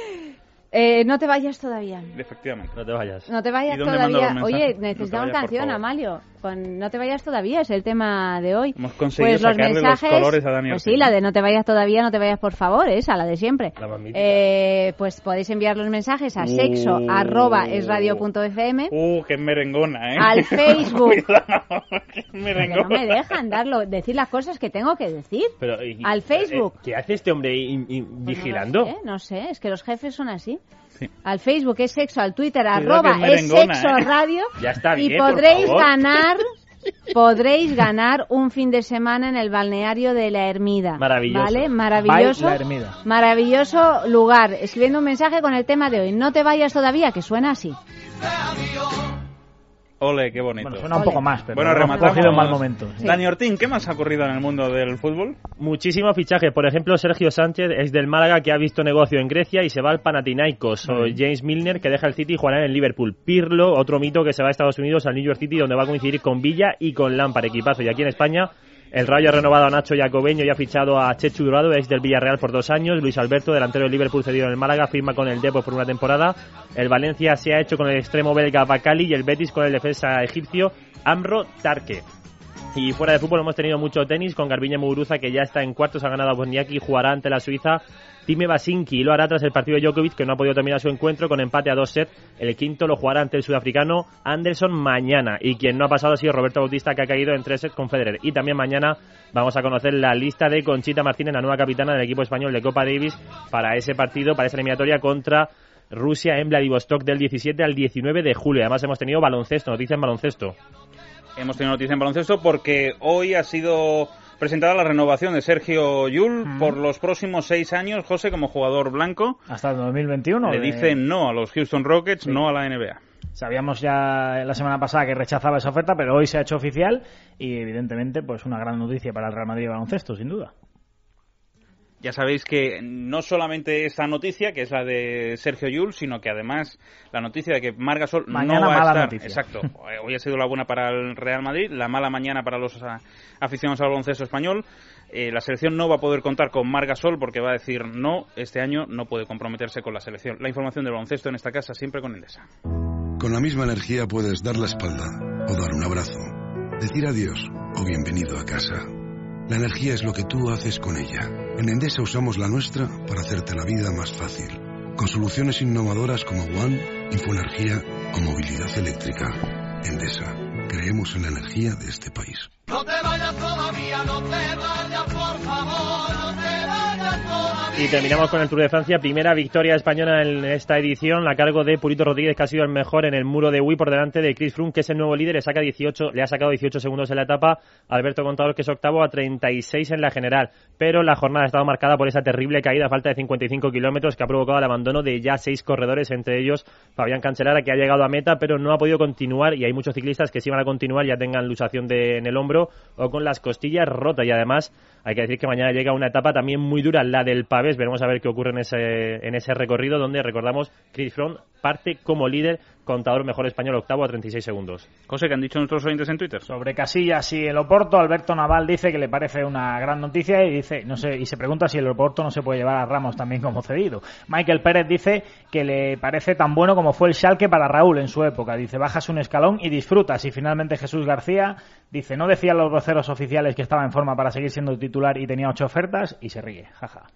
Eh, no te vayas todavía. Efectivamente. No te vayas. No te vayas ¿Y dónde mando todavía. Oye? No necesitamos canción. Amalio. Con No te vayas todavía es el tema de hoy. Hemos conseguido pues los sacarle los mensajes, colores a Dani Pues sí, la de no te vayas todavía, no te vayas por favor, esa, la de siempre. La. Eh, pues podéis enviar los mensajes a Uh. sexo arroba esradio.fm, Uh, qué merengona, ¿eh? al Facebook. Cuidado, qué Que merengona. no me dejan darlo, decir las cosas que tengo que decir. Pero, y- Al Facebook. eh, ¿Qué hace este hombre in- in- Pues no vigilando? sé, No sé, es que los jefes son así. Sí. Al Facebook es sexo, al Twitter Cuidado arroba es sexo ¿eh? radio Ya está y bien, por podréis favor. ganar podréis ganar un fin de semana en el balneario de la Ermida. Maravilloso. ¿Vale? Maravilloso. La. Maravilloso lugar. Escribiendo un mensaje con el tema de hoy. No te vayas todavía, que suena así. Ole, qué bonito. Bueno, suena un poco más, pero Bueno, rematamos. cogido en mal momento. Sí. Dani Ortín, ¿qué más ha ocurrido en el mundo del fútbol? Muchísimos fichajes. Por ejemplo, Sergio Sánchez es del Málaga que ha visto negocio en Grecia y se va al Panathinaikos. O James Milner que deja el City y jugará en el Liverpool. Pirlo, otro mito que se va a Estados Unidos al New York City donde va a coincidir con Villa y con Lampard, equipazo. Y aquí en España el Rayo ha renovado a Nacho Jacobeño y ha fichado a Chechu Durado, ex del Villarreal por dos años. Luis Alberto, delantero del Liverpool cedido en el Málaga, firma con el Depor por una temporada. El Valencia se ha hecho con el extremo belga Bakali y el Betis con el defensa egipcio Amro Tarke. Y fuera de fútbol hemos tenido mucho tenis con Garbiñe Muguruza que ya está en cuartos, ha ganado a Bosniaki y jugará ante la Suiza Time Basinki. Lo hará tras el partido de Djokovic que no ha podido terminar su encuentro con empate a dos sets. El quinto lo jugará ante el sudafricano Anderson mañana. Y quien no ha pasado ha sido Roberto Bautista que ha caído en tres sets con Federer. Y también mañana vamos a conocer la lista de Conchita Martínez, la nueva capitana del equipo español de Copa Davis para ese partido, para esa eliminatoria contra Rusia en Vladivostok del 17 al 19 de julio. Además hemos tenido baloncesto, noticias en baloncesto. Hemos tenido noticia en baloncesto porque hoy ha sido presentada la renovación de Sergio Yul por los próximos seis años, José, como jugador blanco. Hasta el 2021. Le de- dicen no a los Houston Rockets, no a la NBA. Sabíamos ya la semana pasada que rechazaba esa oferta, pero hoy se ha hecho oficial y evidentemente pues una gran noticia para el Real Madrid baloncesto, sin duda. Ya sabéis que no solamente esta noticia, que es la de Sergio Yul, sino que además la noticia de que Margasol Mañana no va mala a estar. noticia. Exacto. Hoy ha sido la buena para el Real Madrid, la mala mañana para los aficionados al baloncesto español. Eh, la selección no va a poder contar con Margasol porque va a decir no, este año no puede comprometerse con la selección. La información del baloncesto en esta casa siempre con Endesa. Con la misma energía puedes dar la espalda o dar un abrazo, decir adiós o bienvenido a casa. La energía es lo que tú haces con ella. En Endesa usamos la nuestra para hacerte la vida más fácil. Con soluciones innovadoras como One, Infoenergía o movilidad eléctrica. Endesa, creemos en la energía de este país. No te vayas todavía, no te vayas, por favor, no te vayas todavía. Y terminamos con el Tour de Francia. Primera victoria española en esta edición, a cargo de Purito Rodríguez, que ha sido el mejor en el muro de Wii por delante de Chris Froome, que es el nuevo líder. Le, saca 18, le ha sacado 18 segundos en la etapa. Alberto Contador, que es octavo, a 36 en la general. Pero la jornada ha estado marcada por esa terrible caída falta de 55 kilómetros que ha provocado el abandono de ya seis corredores, entre ellos Fabián Cancelara, que ha llegado a meta, pero no ha podido continuar. Y hay muchos ciclistas que si van a continuar ya tengan luxación de, en el hombro o con las costillas rotas. Y además, hay que decir que mañana llega una etapa también muy dura, la del Pavés. Veremos a ver qué ocurre en ese, en ese recorrido, donde recordamos Chris Froome parte como líder, contador mejor español octavo a 36 segundos. José, que han dicho nuestros oyentes en Twitter? Sobre Casillas y el Oporto, Alberto Naval dice que le parece una gran noticia y dice, no sé, y se pregunta si el Oporto no se puede llevar a Ramos también como cedido. Michael Pérez dice que le parece tan bueno como fue el Schalke para Raúl en su época. Dice, bajas un escalón y disfrutas. Y finalmente Jesús García dice, no decían los voceros oficiales que estaba en forma para seguir siendo titular y tenía ocho ofertas y se ríe, jaja.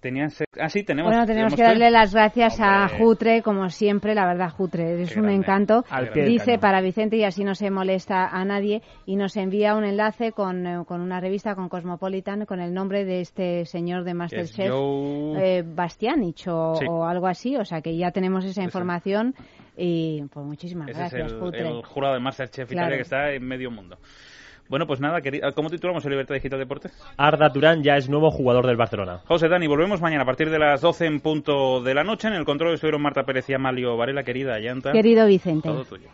Tenían Ah, sí, tenemos. Bueno, tenemos que darle las gracias a Jutre, como siempre, la verdad, Jutre, eres Qué un grande. encanto. Al pie del Dice cañón. para Vicente y así no se molesta a nadie y nos envía un enlace con, eh, con una revista, con Cosmopolitan, con el nombre de este señor de es Masterchef, Joe- eh, Bastianich o, Sí. o algo así, o sea que ya tenemos esa información y pues muchísimas Ese gracias, es el, Jutre. el jurado de Masterchef Claro. Italia que está en medio mundo. Bueno, pues nada, ¿cómo titulamos el Libertad Digital Deportes? Arda Turán ya es nuevo jugador del Barcelona. José Dani, volvemos mañana a partir de las 12 en punto de la noche. En el control estuvieron Marta Pérez y Amalio Varela, querida Llanta. Querido Vicente. Todo tuyo.